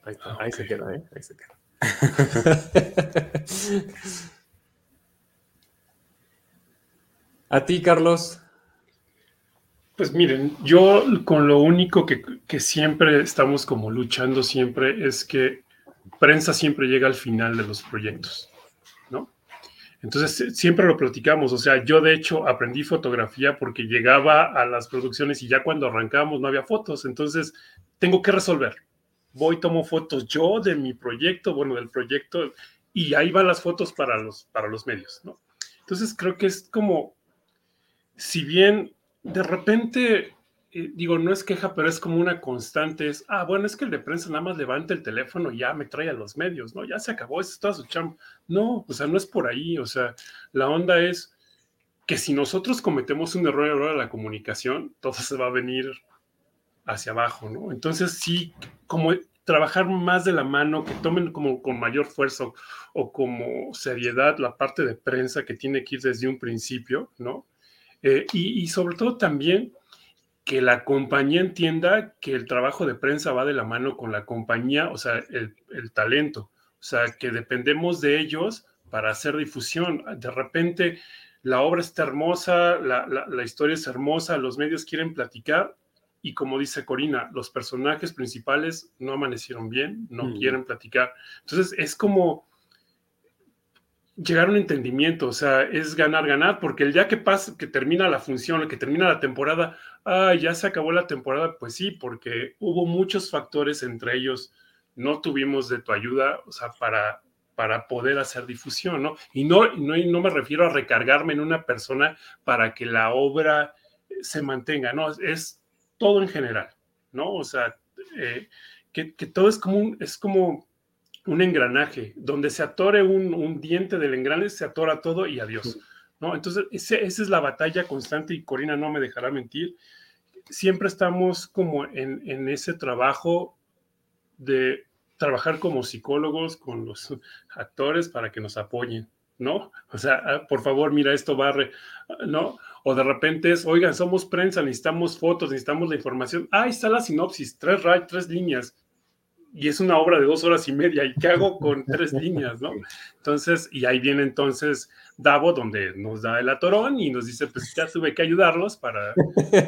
Ahí está. Ahí se queda, ¿eh? Ahí se queda. (laughs) ¿A ti, Carlos? Pues miren, yo con lo único que, que, siempre estamos como luchando siempre es que prensa siempre llega al final de los proyectos, ¿no? Entonces siempre lo platicamos, o sea, yo de hecho aprendí fotografía porque llegaba a las producciones y ya cuando arrancábamos no había fotos, entonces tengo que resolver. Voy, tomo fotos yo de mi proyecto, bueno, del proyecto, y ahí van las fotos para los, para los medios, ¿no? Entonces creo que es como, si bien de repente eh, digo, no es queja, pero es como una constante, es, ah, bueno, es que el de prensa nada más levanta el teléfono y ya me trae a los medios, ¿no? Ya se acabó, es toda su chamba. No, o sea, no es por ahí, o sea, la onda es que si nosotros cometemos un error, de la comunicación, todo se va a venir hacia abajo, ¿no? Entonces sí, como trabajar más de la mano, que tomen como con mayor fuerza o como seriedad la parte de prensa que tiene que ir desde un principio, ¿no? Eh, y, y sobre todo también que la compañía entienda que el trabajo de prensa va de la mano con la compañía, o sea, el, talento, o sea, que dependemos de ellos para hacer difusión. De repente, la obra está hermosa, la, historia es hermosa, los medios quieren platicar y como dice Corina, los personajes principales no amanecieron bien, no mm. quieren platicar. Entonces, es como llegar a un entendimiento, o sea, es ganar, ganar, porque el día que pasa, que termina la función, que termina la temporada, ah, ya se acabó la temporada, pues sí, porque hubo muchos factores, entre ellos no tuvimos de tu ayuda, o sea, para, para poder hacer difusión, ¿no? Y no, no, me refiero a recargarme en una persona para que la obra se mantenga, no, es todo en general, ¿no? O sea, eh, que, que, todo es como, es como un engranaje, donde se atore un, diente del engranaje, se atora todo y adiós. ¿no? Entonces, esa es la batalla constante y Corina no me dejará mentir. Siempre estamos como en, en ese trabajo de trabajar como psicólogos con los actores para que nos apoyen, ¿no? O sea, ah, por favor, mira, esto barre, ¿no? O de repente es, oigan, somos prensa, necesitamos fotos, necesitamos la información. Ah, ahí está la sinopsis, tres, tres líneas y es una obra de dos horas y media, ¿y qué hago con (laughs) tres líneas, no? Entonces, y ahí viene entonces Davo, donde nos da el atorón y nos dice, pues ya tuve que ayudarlos para,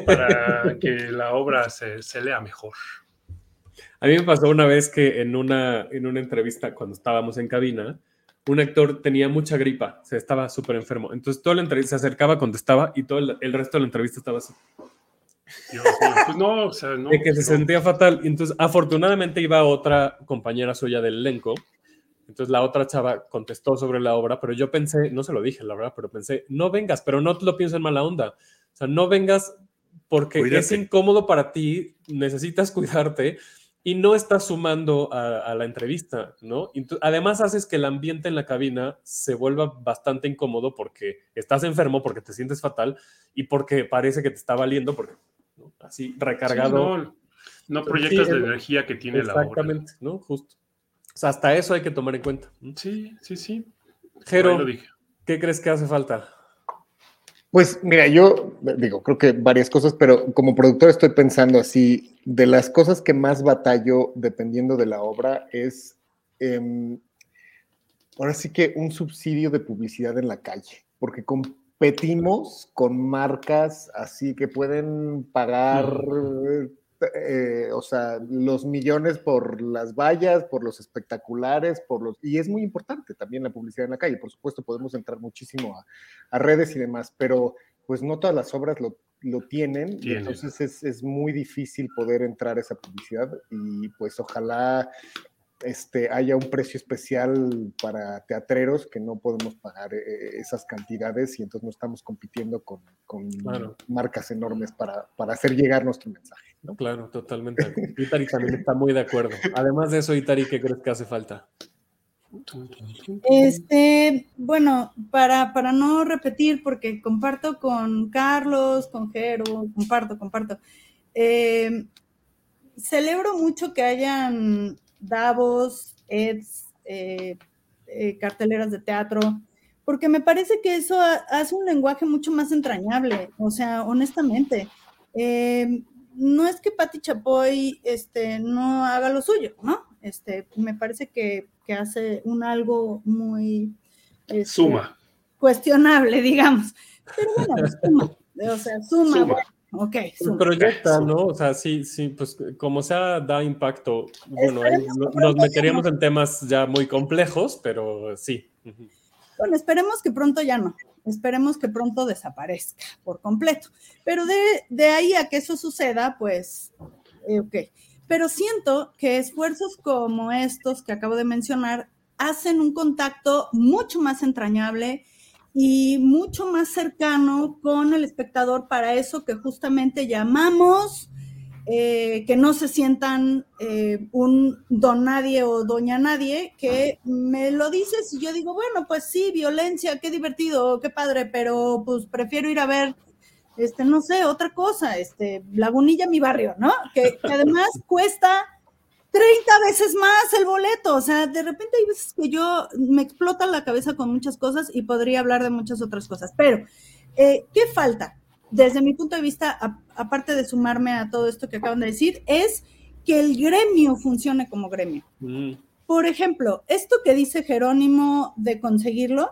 para (laughs) que la obra se, se, lea mejor. A mí me pasó una vez que en una, en una entrevista, cuando estábamos en cabina, un actor tenía mucha gripa, se estaba súper enfermo. Entonces, toda la entrevista se acercaba, contestaba y todo el, el resto de la entrevista estaba así. Pues no, o sea, no. De que se sentía fatal. Y entonces, afortunadamente, iba otra compañera suya del elenco. Entonces, la otra chava contestó sobre la obra, pero yo pensé, no se lo dije, la verdad, pero pensé, no vengas, pero no te lo pienso en mala onda. O sea, no vengas porque es incómodo para ti, necesitas (laughs) cuidarte y no estás sumando a, la entrevista, ¿no? además haces que el ambiente en la cabina se vuelva bastante incómodo porque estás enfermo, porque te sientes fatal y porque parece que te está valiendo, porque así recargado. no, proyectas la energía que tiene la obra. Exactamente, ¿no? Justo. O sea, hasta eso hay que tomar en cuenta. Sí, sí, sí. Jero, ¿qué crees que hace falta? Pues mira, yo digo, creo que varias cosas, pero como productor estoy pensando así, de las cosas que más batallo dependiendo de la obra es, eh, ahora sí que un subsidio de publicidad en la calle, porque competimos con marcas así que pueden pagar eh, o sea, los millones por las vallas, por los espectaculares, por los... Y es muy importante también la publicidad en la calle. Por supuesto, podemos entrar muchísimo a, a redes y demás, pero pues no todas las obras lo, lo tienen, y entonces es, es muy difícil poder entrar a esa publicidad y pues ojalá este, haya un precio especial para teatreros que no podemos pagar eh, esas cantidades y entonces no estamos compitiendo con, con Claro. marcas enormes para, para hacer llegar nuestro mensaje. ¿no? Claro, totalmente. Itari también está muy de acuerdo. Además de eso, Itari, ¿qué crees que hace falta? Este, bueno, para, para no repetir, porque comparto con Carlos, con Jero, comparto, comparto. Eh, celebro mucho que hayan Davos, Eds, eh, eh, carteleras de teatro, porque me parece que eso ha- hace un lenguaje mucho más entrañable, o sea, honestamente. Eh, no es que Patti Chapoy este, no haga lo suyo, ¿no? Este, me parece que, que hace un algo muy este, Suma. cuestionable, (laughs) digamos. Pero bueno, suma. O sea, suma, Suma. bueno, ok, suma. Proyecta, ¿no? O sea, sí, sí, pues como sea, da impacto. Bueno, ahí no- nos meteríamos ya en temas ya muy complejos, pero sí. Bueno, esperemos que pronto ya no. Esperemos que pronto desaparezca por completo. Pero de, de ahí a que eso suceda, pues, eh, ok. Pero siento que esfuerzos como estos que acabo de mencionar hacen un contacto mucho más entrañable y mucho más cercano con el espectador para eso que justamente llamamos eh, que no se sientan eh, un don nadie o doña nadie, que me lo dices y yo digo, bueno, pues sí, violencia, qué divertido, qué padre, pero pues prefiero ir a ver, este, no sé, otra cosa, este, Lagunilla, mi barrio, ¿no? Que, que además (laughs) cuesta 30 veces más el boleto, o sea, de repente hay veces que yo me explota la cabeza con muchas cosas y podría hablar de muchas otras cosas, pero, eh, ¿qué falta? desde mi punto de vista, a- aparte de sumarme a todo esto que acaban de decir, es que el gremio funcione como gremio. Mm, Por ejemplo, esto que dice Jerónimo de conseguirlo,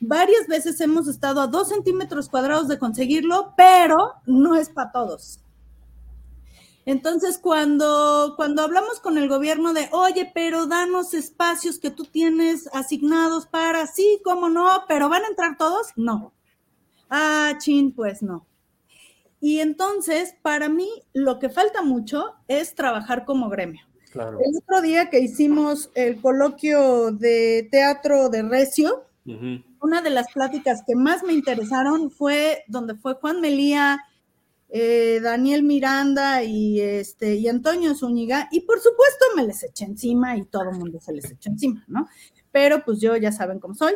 varias veces hemos estado a dos centímetros cuadrados de conseguirlo, pero no es para todos. Entonces, cuando, cuando hablamos con el gobierno de, oye, pero danos espacios que tú tienes asignados para, sí, cómo no, pero van a entrar todos, no. Ah, chin, pues no. Y entonces, para mí, lo que falta mucho es trabajar como gremio. claro. El otro día que hicimos el coloquio de teatro de Recio, una de las pláticas que más me interesaron fue donde fue Juan Melía, eh, Daniel Miranda y, este, y Antonio Zúñiga, y por supuesto me les eché encima y todo el mundo se les echó encima, ¿no? Pero pues yo ya saben cómo soy.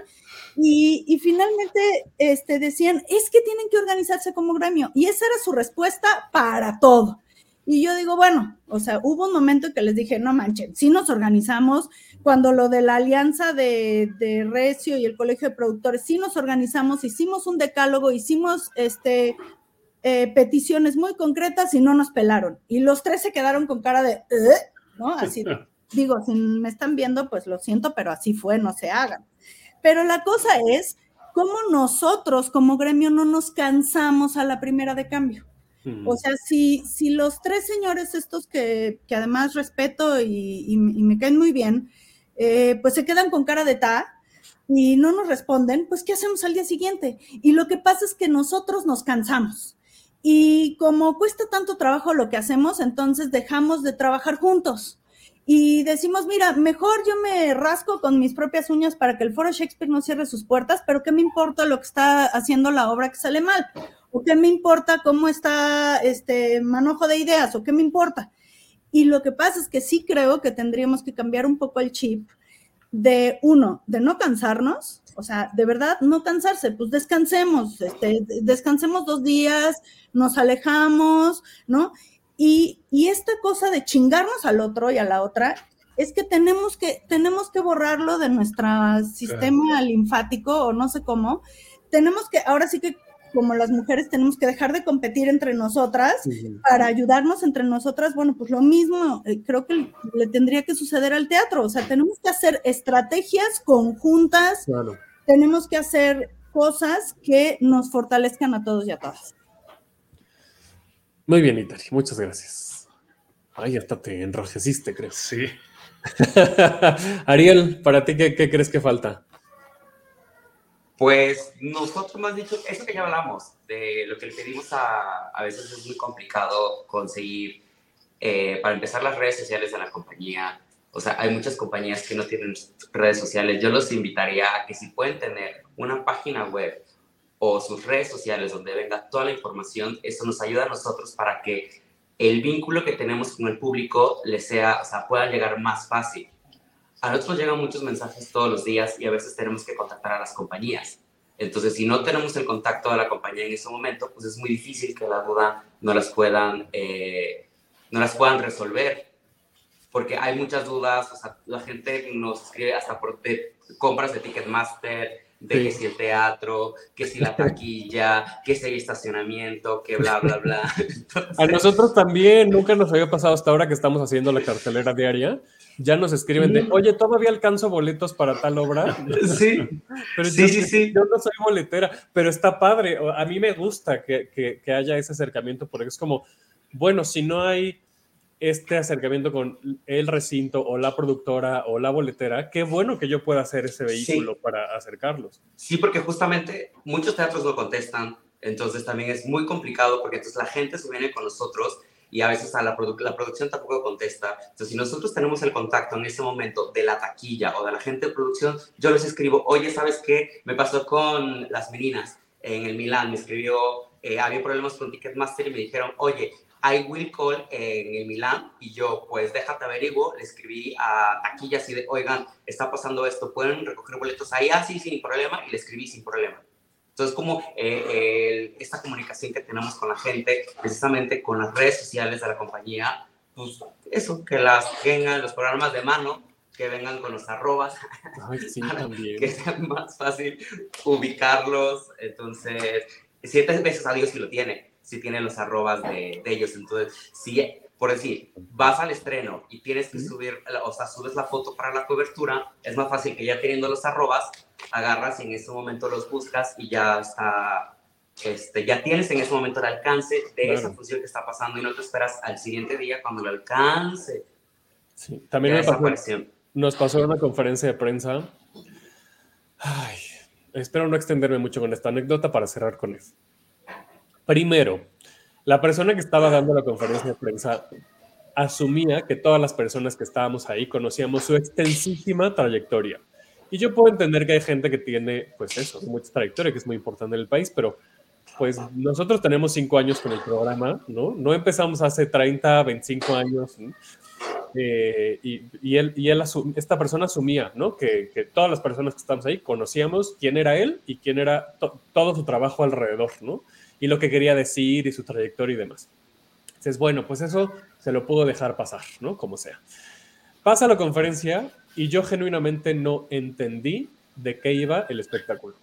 Y, finalmente este, decían, es que tienen que organizarse como gremio, y esa era su respuesta para todo. Y yo digo, bueno, o sea, hubo un momento en que les dije, no manchen, si nos organizamos, cuando lo de la alianza de, de Recio y el Colegio de Productores, sí nos organizamos, hicimos un decálogo, hicimos este, eh, peticiones muy concretas y no nos pelaron. Y los tres se quedaron con cara de, "¿Eh?", ¿no? Así, (laughs) digo, si me están viendo, pues lo siento, pero así fue, no se hagan. Pero la cosa es cómo nosotros como gremio no nos cansamos a la primera de cambio. Mm. O sea, si, si los tres señores estos que, que además respeto y, y- y me caen muy bien, eh, pues se quedan con cara de ta y no nos responden, pues ¿qué hacemos al día siguiente? Y lo que pasa es que nosotros nos cansamos. Y como cuesta tanto trabajo lo que hacemos, entonces dejamos de trabajar juntos. Y decimos, mira, mejor yo me rasco con mis propias uñas para que el Foro Shakespeare no cierre sus puertas, pero ¿qué me importa lo que está haciendo la obra que sale mal? ¿O qué me importa cómo está este manojo de ideas? ¿O qué me importa? Y lo que pasa es que sí creo que tendríamos que cambiar un poco el chip de uno, de no cansarnos, o sea, de verdad no cansarse, pues descansemos, este, descansemos dos días, nos alejamos, ¿no? Y, y esta cosa de chingarnos al otro y a la otra es que tenemos que, tenemos que borrarlo de nuestro sistema linfático o no sé cómo. Tenemos que, ahora sí que como las mujeres tenemos que dejar de competir entre nosotras para ayudarnos entre nosotras, bueno, pues lo mismo eh, creo que le tendría que suceder al teatro, o sea, tenemos que hacer estrategias conjuntas, Claro. tenemos que hacer cosas que nos fortalezcan a todos y a todas. Muy bien, Itari, muchas gracias. Ay, hasta te enrojeciste, creo. Sí. (laughs) Ariel, ¿para ti qué, qué crees que falta? Pues nosotros más dicho, eso que ya hablamos, de lo que le pedimos a, a veces es muy complicado conseguir, eh, para empezar las redes sociales de la compañía, o sea, hay muchas compañías que no tienen redes sociales, yo los invitaría a que si pueden tener una página web o sus redes sociales donde venga toda la información, eso nos ayuda a nosotros para que el vínculo que tenemos con el público le sea, o sea, pueda llegar más fácil a nosotros llegan muchos mensajes todos los días y a veces tenemos que contactar a las compañías. Entonces, si no tenemos el contacto de la compañía en ese momento, pues es muy difícil que la duda no las puedan, eh, no las puedan resolver. Porque hay muchas dudas, o sea, la gente nos escribe hasta por de compras de Ticketmaster, de Sí. que si el teatro, que si la (laughs) taquilla, que si hay estacionamiento, que bla, bla, bla. Entonces, (laughs) A nosotros también, nunca nos había pasado hasta ahora que estamos haciendo la cartelera diaria. Ya nos escriben de, oye, todavía alcanzo boletos para tal obra. (laughs) sí, Pero Sí, yo, sí, sí. yo no soy boletera, pero está padre. A mí me gusta que, que- que haya ese acercamiento porque es como, bueno, si no hay este acercamiento con el recinto o la productora o la boletera, qué bueno que yo pueda hacer ese vehículo para acercarlos. Sí, porque justamente muchos teatros no contestan, entonces también es muy complicado porque entonces la gente se viene con nosotros y a veces a la, produ- la producción tampoco contesta. Entonces, si nosotros tenemos el contacto en ese momento de la taquilla o de la gente de producción, yo les escribo, oye, ¿sabes qué? Me pasó con las meninas en el Milán, me escribió, eh, había problemas con Ticketmaster y me dijeron, oye, I will call en el Milán y yo, pues déjate averiguo, le escribí a taquilla así de, oigan, está pasando esto, ¿pueden recoger boletos ahí? Ah, sí, sin problema, y le escribí sin problema. Entonces, como eh, el- esta comunicación que tenemos con la gente, precisamente con las redes sociales de la compañía, pues eso, que las tengan los programas de mano, que vengan con los arrobas, Ay, sí, (laughs) Para que sea más fácil ubicarlos. Entonces, ciertas veces a Dios sí lo tiene, sí tiene los arrobas de, de ellos. Entonces, si, por decir, vas al estreno y tienes que subir, o sea, subes la foto para la cobertura, es más fácil que ya teniendo los arrobas, agarras y en ese momento los buscas y ya está. Este, ya tienes en ese momento el alcance de Claro. esa función que está pasando y no te esperas al siguiente día cuando lo alcance. Sí, También me pasó, nos pasó en una conferencia de prensa. Ay, espero no extenderme mucho con esta anécdota para cerrar con eso. Primero, la persona que estaba dando la conferencia de prensa asumía que todas las personas que estábamos ahí conocíamos su extensísima trayectoria. Y yo puedo entender que hay gente que tiene, pues eso, mucha trayectoria, que es muy importante en el país, pero pues nosotros tenemos cinco años con el programa, ¿no? No empezamos hace 30, 25 años. Eh, y, él, y él asu- esta persona asumía, ¿no? Que, todas las personas que estamos ahí conocíamos quién era él y quién era to- todo su trabajo alrededor, ¿no? Y lo que quería decir y su trayectoria y demás. Entonces, bueno, pues eso se lo puedo dejar pasar, ¿no? Como sea. Pasa la conferencia y yo genuinamente no entendí de qué iba el espectáculo.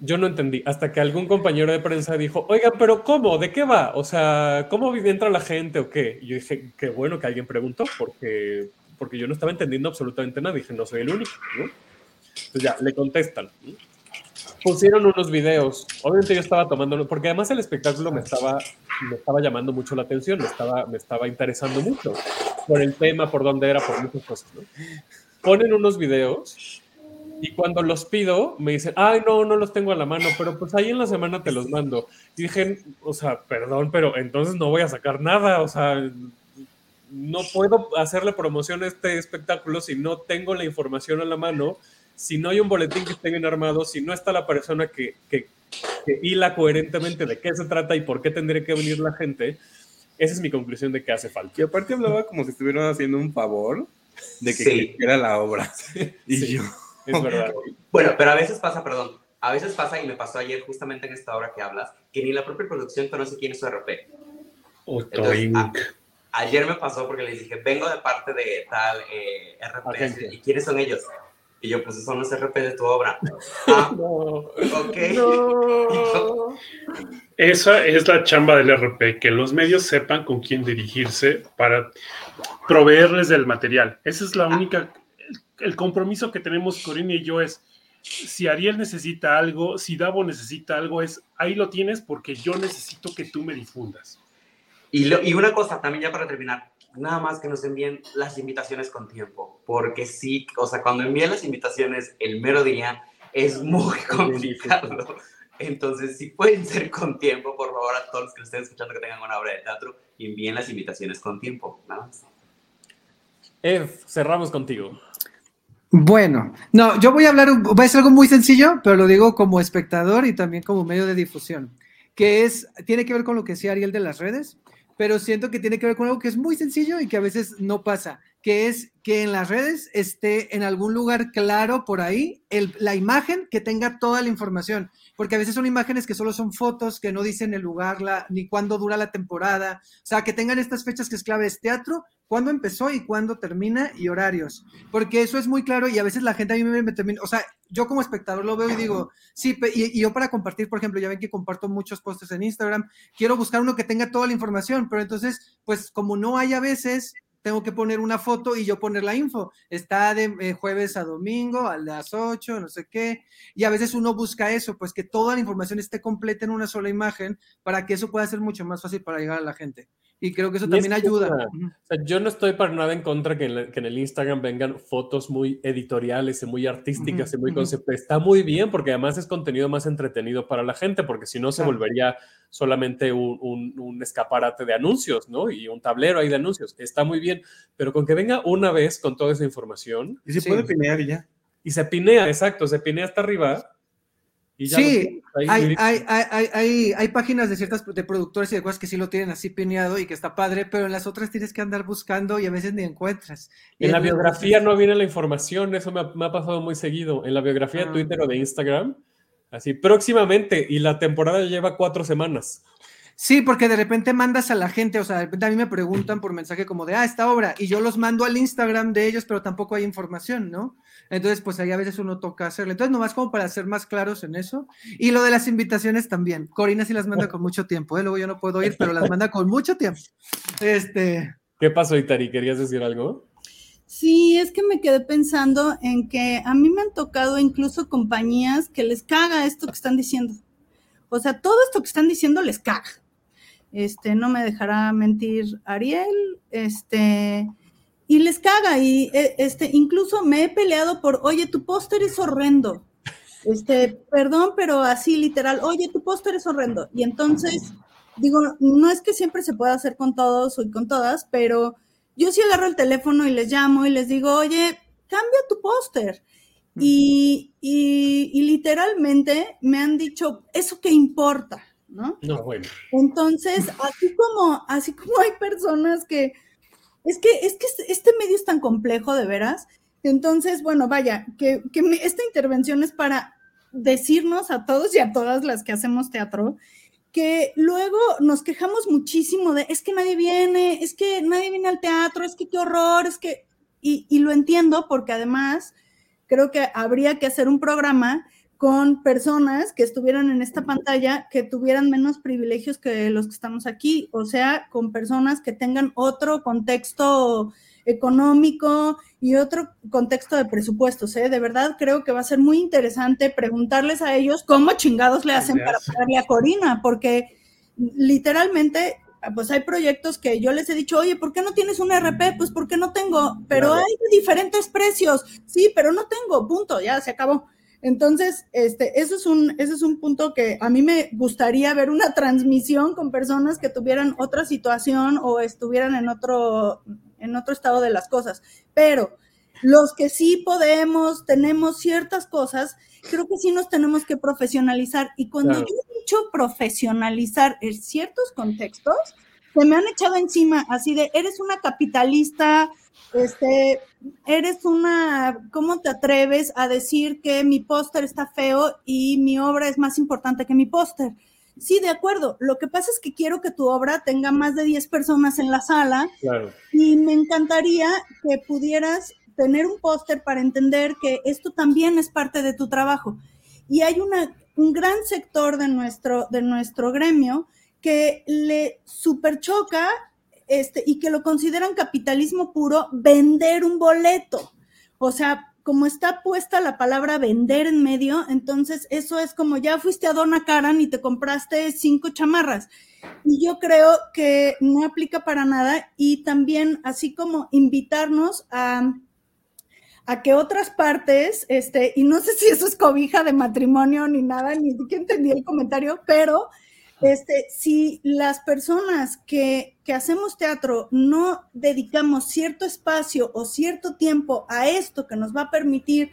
Yo no entendí, hasta que algún compañero de prensa dijo, oigan, pero ¿cómo? ¿De qué va? O sea, ¿cómo entra la gente o qué? Y yo dije, qué bueno que alguien preguntó, porque, porque yo no estaba entendiendo absolutamente nada. Dije, no soy el único, ¿no? Entonces ya, le contestan. ¿no? Pusieron unos videos. Obviamente yo estaba tomando, porque además el espectáculo me estaba, me estaba llamando mucho la atención, me estaba, me estaba interesando mucho por el tema, por dónde era, por muchas cosas, ¿no? Ponen unos videos y cuando los pido, me dicen, ay, no, no los tengo a la mano, pero pues ahí en la semana te los mando. Y dije, o sea, perdón, pero entonces no voy a sacar nada, o sea, no puedo hacerle promoción a este espectáculo si no tengo la información a la mano, si no hay un boletín que esté bien armado, si no está la persona que, que, que hila coherentemente de qué se trata y por qué tendría que venir la gente. Esa es mi conclusión de que hace falta. Y aparte hablaba como si estuvieran haciendo un favor de que Sí. era la obra. (laughs) Y Sí. yo, Es verdad. Bueno, pero a veces pasa, perdón, a veces pasa y me pasó ayer justamente en esta obra que hablas, que ni la propia producción conoce quién es su RP. Entonces, ah, ayer me pasó porque les dije, vengo de parte de tal eh, RP. ¿y quiénes son ellos? Y yo, pues son los RP de tu obra. (laughs) Ah, No. ok. No. Esa es la chamba del RP, que los medios sepan con quién dirigirse para proveerles del material. Esa es la única, el, el compromiso que tenemos Corina y yo es, si Ariel necesita algo, si Davo necesita algo, es, ahí lo tienes porque yo necesito que tú me difundas. Y, lo- y una cosa, también ya para terminar, nada más que nos envíen las invitaciones con tiempo, porque sí, o sea, cuando envían las invitaciones el mero día es muy complicado. Entonces, si pueden ser con tiempo, por favor, a todos los que lo estén escuchando que tengan una obra de teatro, envíen las invitaciones con tiempo. Nada más. Ev, cerramos contigo. Bueno, no, yo voy a hablar, un- va a ser algo muy sencillo, pero lo digo como espectador y también como medio de difusión, que es, tiene que ver con lo que decía Ariel de las redes, pero siento que tiene que ver con algo que es muy sencillo y que a veces no pasa, que es que en las redes esté en algún lugar claro por ahí la imagen que tenga toda la información, porque a veces son imágenes que solo son fotos, que no dicen el lugar, la, ni cuándo dura la temporada, o sea, que tengan estas fechas que es clave, es teatro, cuándo empezó y cuándo termina y horarios porque eso es muy claro y a veces la gente a mí me, me termina, o sea, yo como espectador lo veo y digo, sí, y, y yo para compartir, por ejemplo, ya ven que comparto muchos posts en Instagram, quiero buscar uno que tenga toda la información, pero entonces, pues como no hay a veces, tengo que poner una foto y yo poner la info. Está de eh, jueves a domingo a las 8, no sé qué, y a veces uno busca eso, pues que toda la información esté completa en una sola imagen para que eso pueda ser mucho más fácil para llegar a la gente. Y creo que eso Y también es que, ayuda. o sea, yo no estoy para nada en contra que en, la- que en el Instagram vengan fotos muy editoriales y muy artísticas y muy ujú. conceptuales. Está muy bien porque además es contenido más entretenido para la gente, porque si no se volvería solamente un, un- un escaparate de anuncios, ¿no? Y un tablero ahí de anuncios. Está muy bien, pero con que venga una vez con toda esa información Y se Sí. puede pinear y ya. y se pinea, exacto, se pinea hasta arriba. Y ya Sí, hay, hay, hay, hay, hay, páginas de ciertas de productores y de cosas que sí lo tienen así pineado y que está padre, pero en las otras tienes que andar buscando y a veces ni encuentras. Y En la biografía no viene la información, eso me ha, me ha pasado muy seguido. En la biografía de Ah. Twitter o de Instagram, así próximamente, y la temporada lleva cuatro semanas. Sí, porque de repente mandas a la gente, o sea, de repente a mí me preguntan por mensaje como de, ah, esta obra, y yo los mando al Instagram de ellos, pero tampoco hay información, ¿no? Entonces, pues ahí a veces uno toca hacerlo. Entonces, nomás como para ser más claros en eso. Y lo de las invitaciones también. Corina sí las manda con mucho tiempo, ¿eh? luego yo no puedo ir, pero las manda con mucho tiempo. Este, ¿Qué pasó, Itari? ¿Querías decir algo? Sí, es que me quedé pensando en que a mí me han tocado incluso compañías que les caga esto que están diciendo. O sea, todo esto que están diciendo les caga. Este, no me dejará mentir Ariel, este, y les caga. Y eh, este, incluso me he peleado por, oye, tu póster es horrendo. Este, perdón, pero así literal, oye, tu póster es horrendo. Y entonces, digo, no es que siempre se pueda hacer con todos y con todas, pero yo sí agarro el teléfono y les llamo y les digo, oye, cambia tu póster. Y, y, y literalmente me han dicho, ¿eso qué importa? ¿No? No, bueno. Entonces, así como, así como hay personas que, es que, es que este medio es tan complejo de veras. Entonces, bueno, vaya, que, que esta intervención es para decirnos a todos y a todas las que hacemos teatro que luego nos quejamos muchísimo de es que nadie viene, es que nadie viene al teatro, es que qué horror, es que, y lo entiendo porque además creo que habría que hacer un programa con personas que estuvieran en esta pantalla que tuvieran menos privilegios que los que estamos aquí, o sea, con personas que tengan otro contexto económico y otro contexto de presupuestos, ¿eh? De verdad creo que va a ser muy interesante preguntarles a ellos cómo chingados le hacen para pagarle a Corina, porque literalmente pues hay proyectos que yo les he dicho, oye, ¿por qué no tienes un RP? Pues porque no tengo, pero Claro. hay diferentes precios, sí, pero no tengo, punto, ya se acabó. Entonces, este, eso es un, ese es un punto que a mí me gustaría ver una (laughs) transmisión con personas que tuvieran otra situación o estuvieran en otro, en otro estado de las cosas. Pero los que sí podemos, tenemos ciertas cosas, creo que sí nos tenemos que profesionalizar. Y cuando Claro. yo he dicho profesionalizar en ciertos contextos, se me han echado encima así de, eres una capitalista, este, eres una, ¿cómo te atreves a decir que mi póster está feo y mi obra es más importante que mi póster? Sí, de acuerdo. Lo que pasa es que quiero que tu obra tenga más de 10 personas en la sala Claro. y me encantaría que pudieras tener un póster para entender que esto también es parte de tu trabajo. Y hay una, un gran sector de nuestro, de nuestro gremio que le superchoca este, y que lo consideran capitalismo puro vender un boleto. O sea, como está puesta la palabra vender en medio, entonces eso es como ya fuiste a Donna Karan y te compraste cinco chamarras. Y yo creo que no aplica para nada y también así como invitarnos a, a que otras partes, este, y no sé si eso es cobija de matrimonio ni nada, ni siquiera entendí el comentario, pero este, si las personas que, que, hacemos teatro no dedicamos cierto espacio o cierto tiempo a esto que nos va a permitir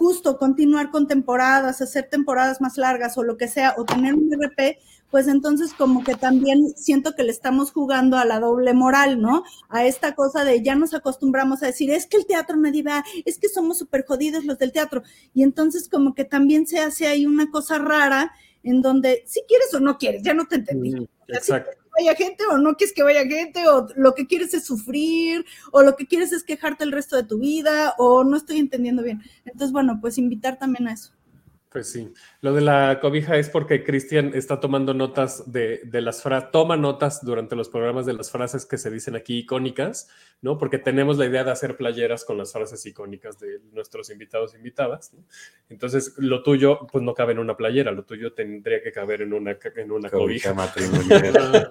justo continuar con temporadas, hacer temporadas más largas o lo que sea, o tener un RP, pues entonces como que también siento que le estamos jugando a la doble moral, ¿no? A esta cosa de ya nos acostumbramos a decir, es que el teatro nadie va, es que somos súper jodidos los del teatro. Y entonces como que también se hace ahí una cosa rara en donde si quieres o no quieres, ya no te entendí. Mm, exacto. Si vaya gente o no quieres que vaya gente, o lo que quieres es sufrir, o lo que quieres es quejarte el resto de tu vida, o no estoy entendiendo bien. Entonces, bueno, pues invitar también a eso. Pues sí, lo de la cobija es porque Cristian está tomando notas de, de las frases, toma notas durante los programas de las frases que se dicen aquí icónicas, ¿no? Porque tenemos la idea de hacer playeras con las frases icónicas de nuestros invitados e invitadas, ¿no? Entonces, lo tuyo, pues no cabe en una playera, lo tuyo tendría que caber en una, en una cobija. Cobija matrimonial. (laughs)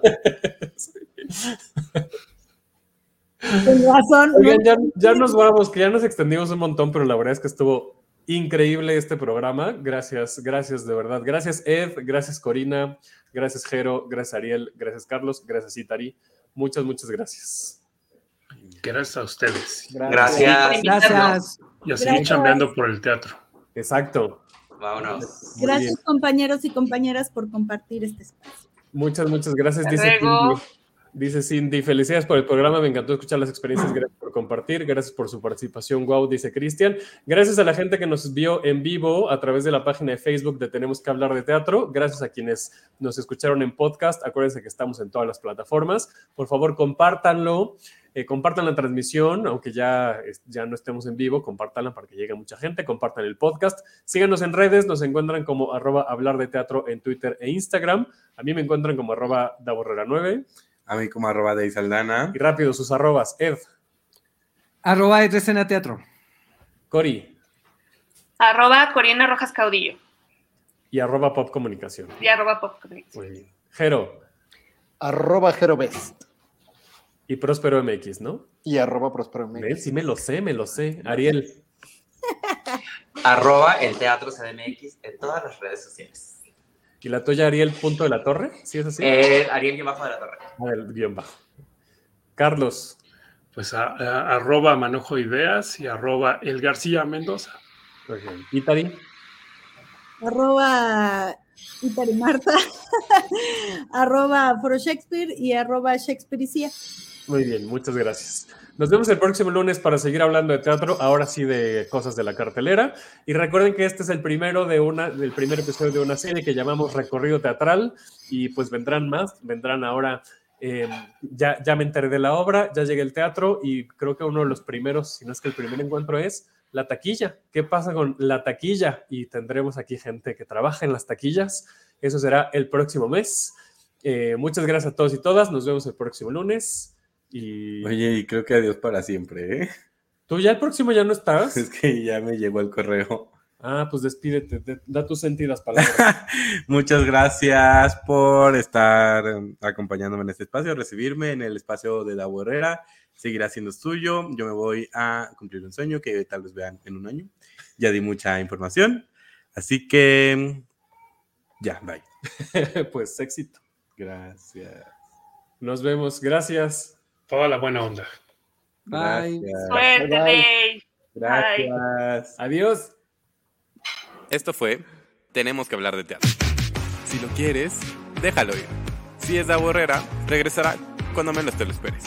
Razón. Oigan, ya, ya nos vamos, que ya nos extendimos un montón, pero la verdad es que estuvo increíble este programa. Gracias, gracias de verdad. Gracias Ed, gracias Corina, gracias Jero, gracias Ariel, gracias Carlos, gracias Itari. Muchas, muchas gracias. Gracias a ustedes. Gracias. Gracias. Y a seguir Gracias. chambeando por el teatro. Exacto. Vámonos. Gracias compañeros y compañeras por compartir este espacio. Muchas, muchas gracias. Hasta Dice luego. Dice Cindy, felicidades por el programa, me encantó escuchar las experiencias, gracias por compartir, gracias por su participación, wow, dice Cristian. Gracias a la gente que nos vio en vivo a través de la página de Facebook de Tenemos que hablar de teatro, gracias a quienes nos escucharon en podcast, acuérdense que estamos en todas las plataformas, por favor compártanlo, eh, compartan la transmisión, aunque ya, ya no estemos en vivo, compártanla para que llegue mucha gente, compartan el podcast, síganos en redes, nos encuentran como arroba hablar de teatro en Twitter e Instagram, a mí me encuentran como arroba daborrera9 A mí como arroba de Isaldana. y rápido sus arrobas, Ed, Arroba de escena teatro. Cori Arroba Corina Rojas Caudillo y arroba pop comunicación. y arroba pop. Muy bien. Jero Arroba Jerobest y Próspero MX, ¿no? y arroba Prospero MX. Sí me lo sé, me lo sé. Ariel. (laughs) Arroba el Teatro CDMX en todas las redes sociales. ¿Y la tuya, Ariel, punto de la torre? ¿Sí es así? Eh, Ariel que bajo de la torre. Ah, el guion bajo. Carlos. Pues a- a- arroba Manojo Ideas y arroba El García Mendoza. Bien. Itari. Arroba Itari Marta, (laughs) arroba Foro Shakespeare y arroba Shakespeareicía. Muy bien, muchas gracias. Nos vemos el próximo lunes para seguir hablando de teatro, ahora sí de cosas de la cartelera. Y recuerden que este es el primero de una, del primer episodio de una serie que llamamos Recorrido Teatral. Y pues vendrán más, vendrán ahora. eh, ya, ya me enteré de la obra, ya llegué al teatro y creo que uno de los primeros, si no es que el primer encuentro es la taquilla. ¿Qué pasa con la taquilla? Y tendremos aquí gente que trabaja en las taquillas. Eso será el próximo mes. Eh, muchas gracias a todos y todas. Nos vemos el próximo lunes. Y Oye, y creo que adiós para siempre, ¿eh? tú ya el próximo ya no estás. (laughs) Es que ya me llegó el correo. Ah, pues despídete, de- da tus sentidas palabras. (laughs) Muchas gracias por estar eh, acompañándome en este espacio, recibirme en el espacio de la borrera. Seguirá siendo suyo. Yo me voy a cumplir un sueño que tal vez vean en un año. Ya di mucha información. Así que ya, bye. (laughs) pues éxito. Gracias. Nos vemos. Gracias. Toda la buena onda. Bye. Gracias. Suerte, Bye. Gracias. Adiós. Esto fue Tenemos que hablar de teatro. Si lo quieres, déjalo ir. Si es la borrera, regresará cuando menos te lo esperes.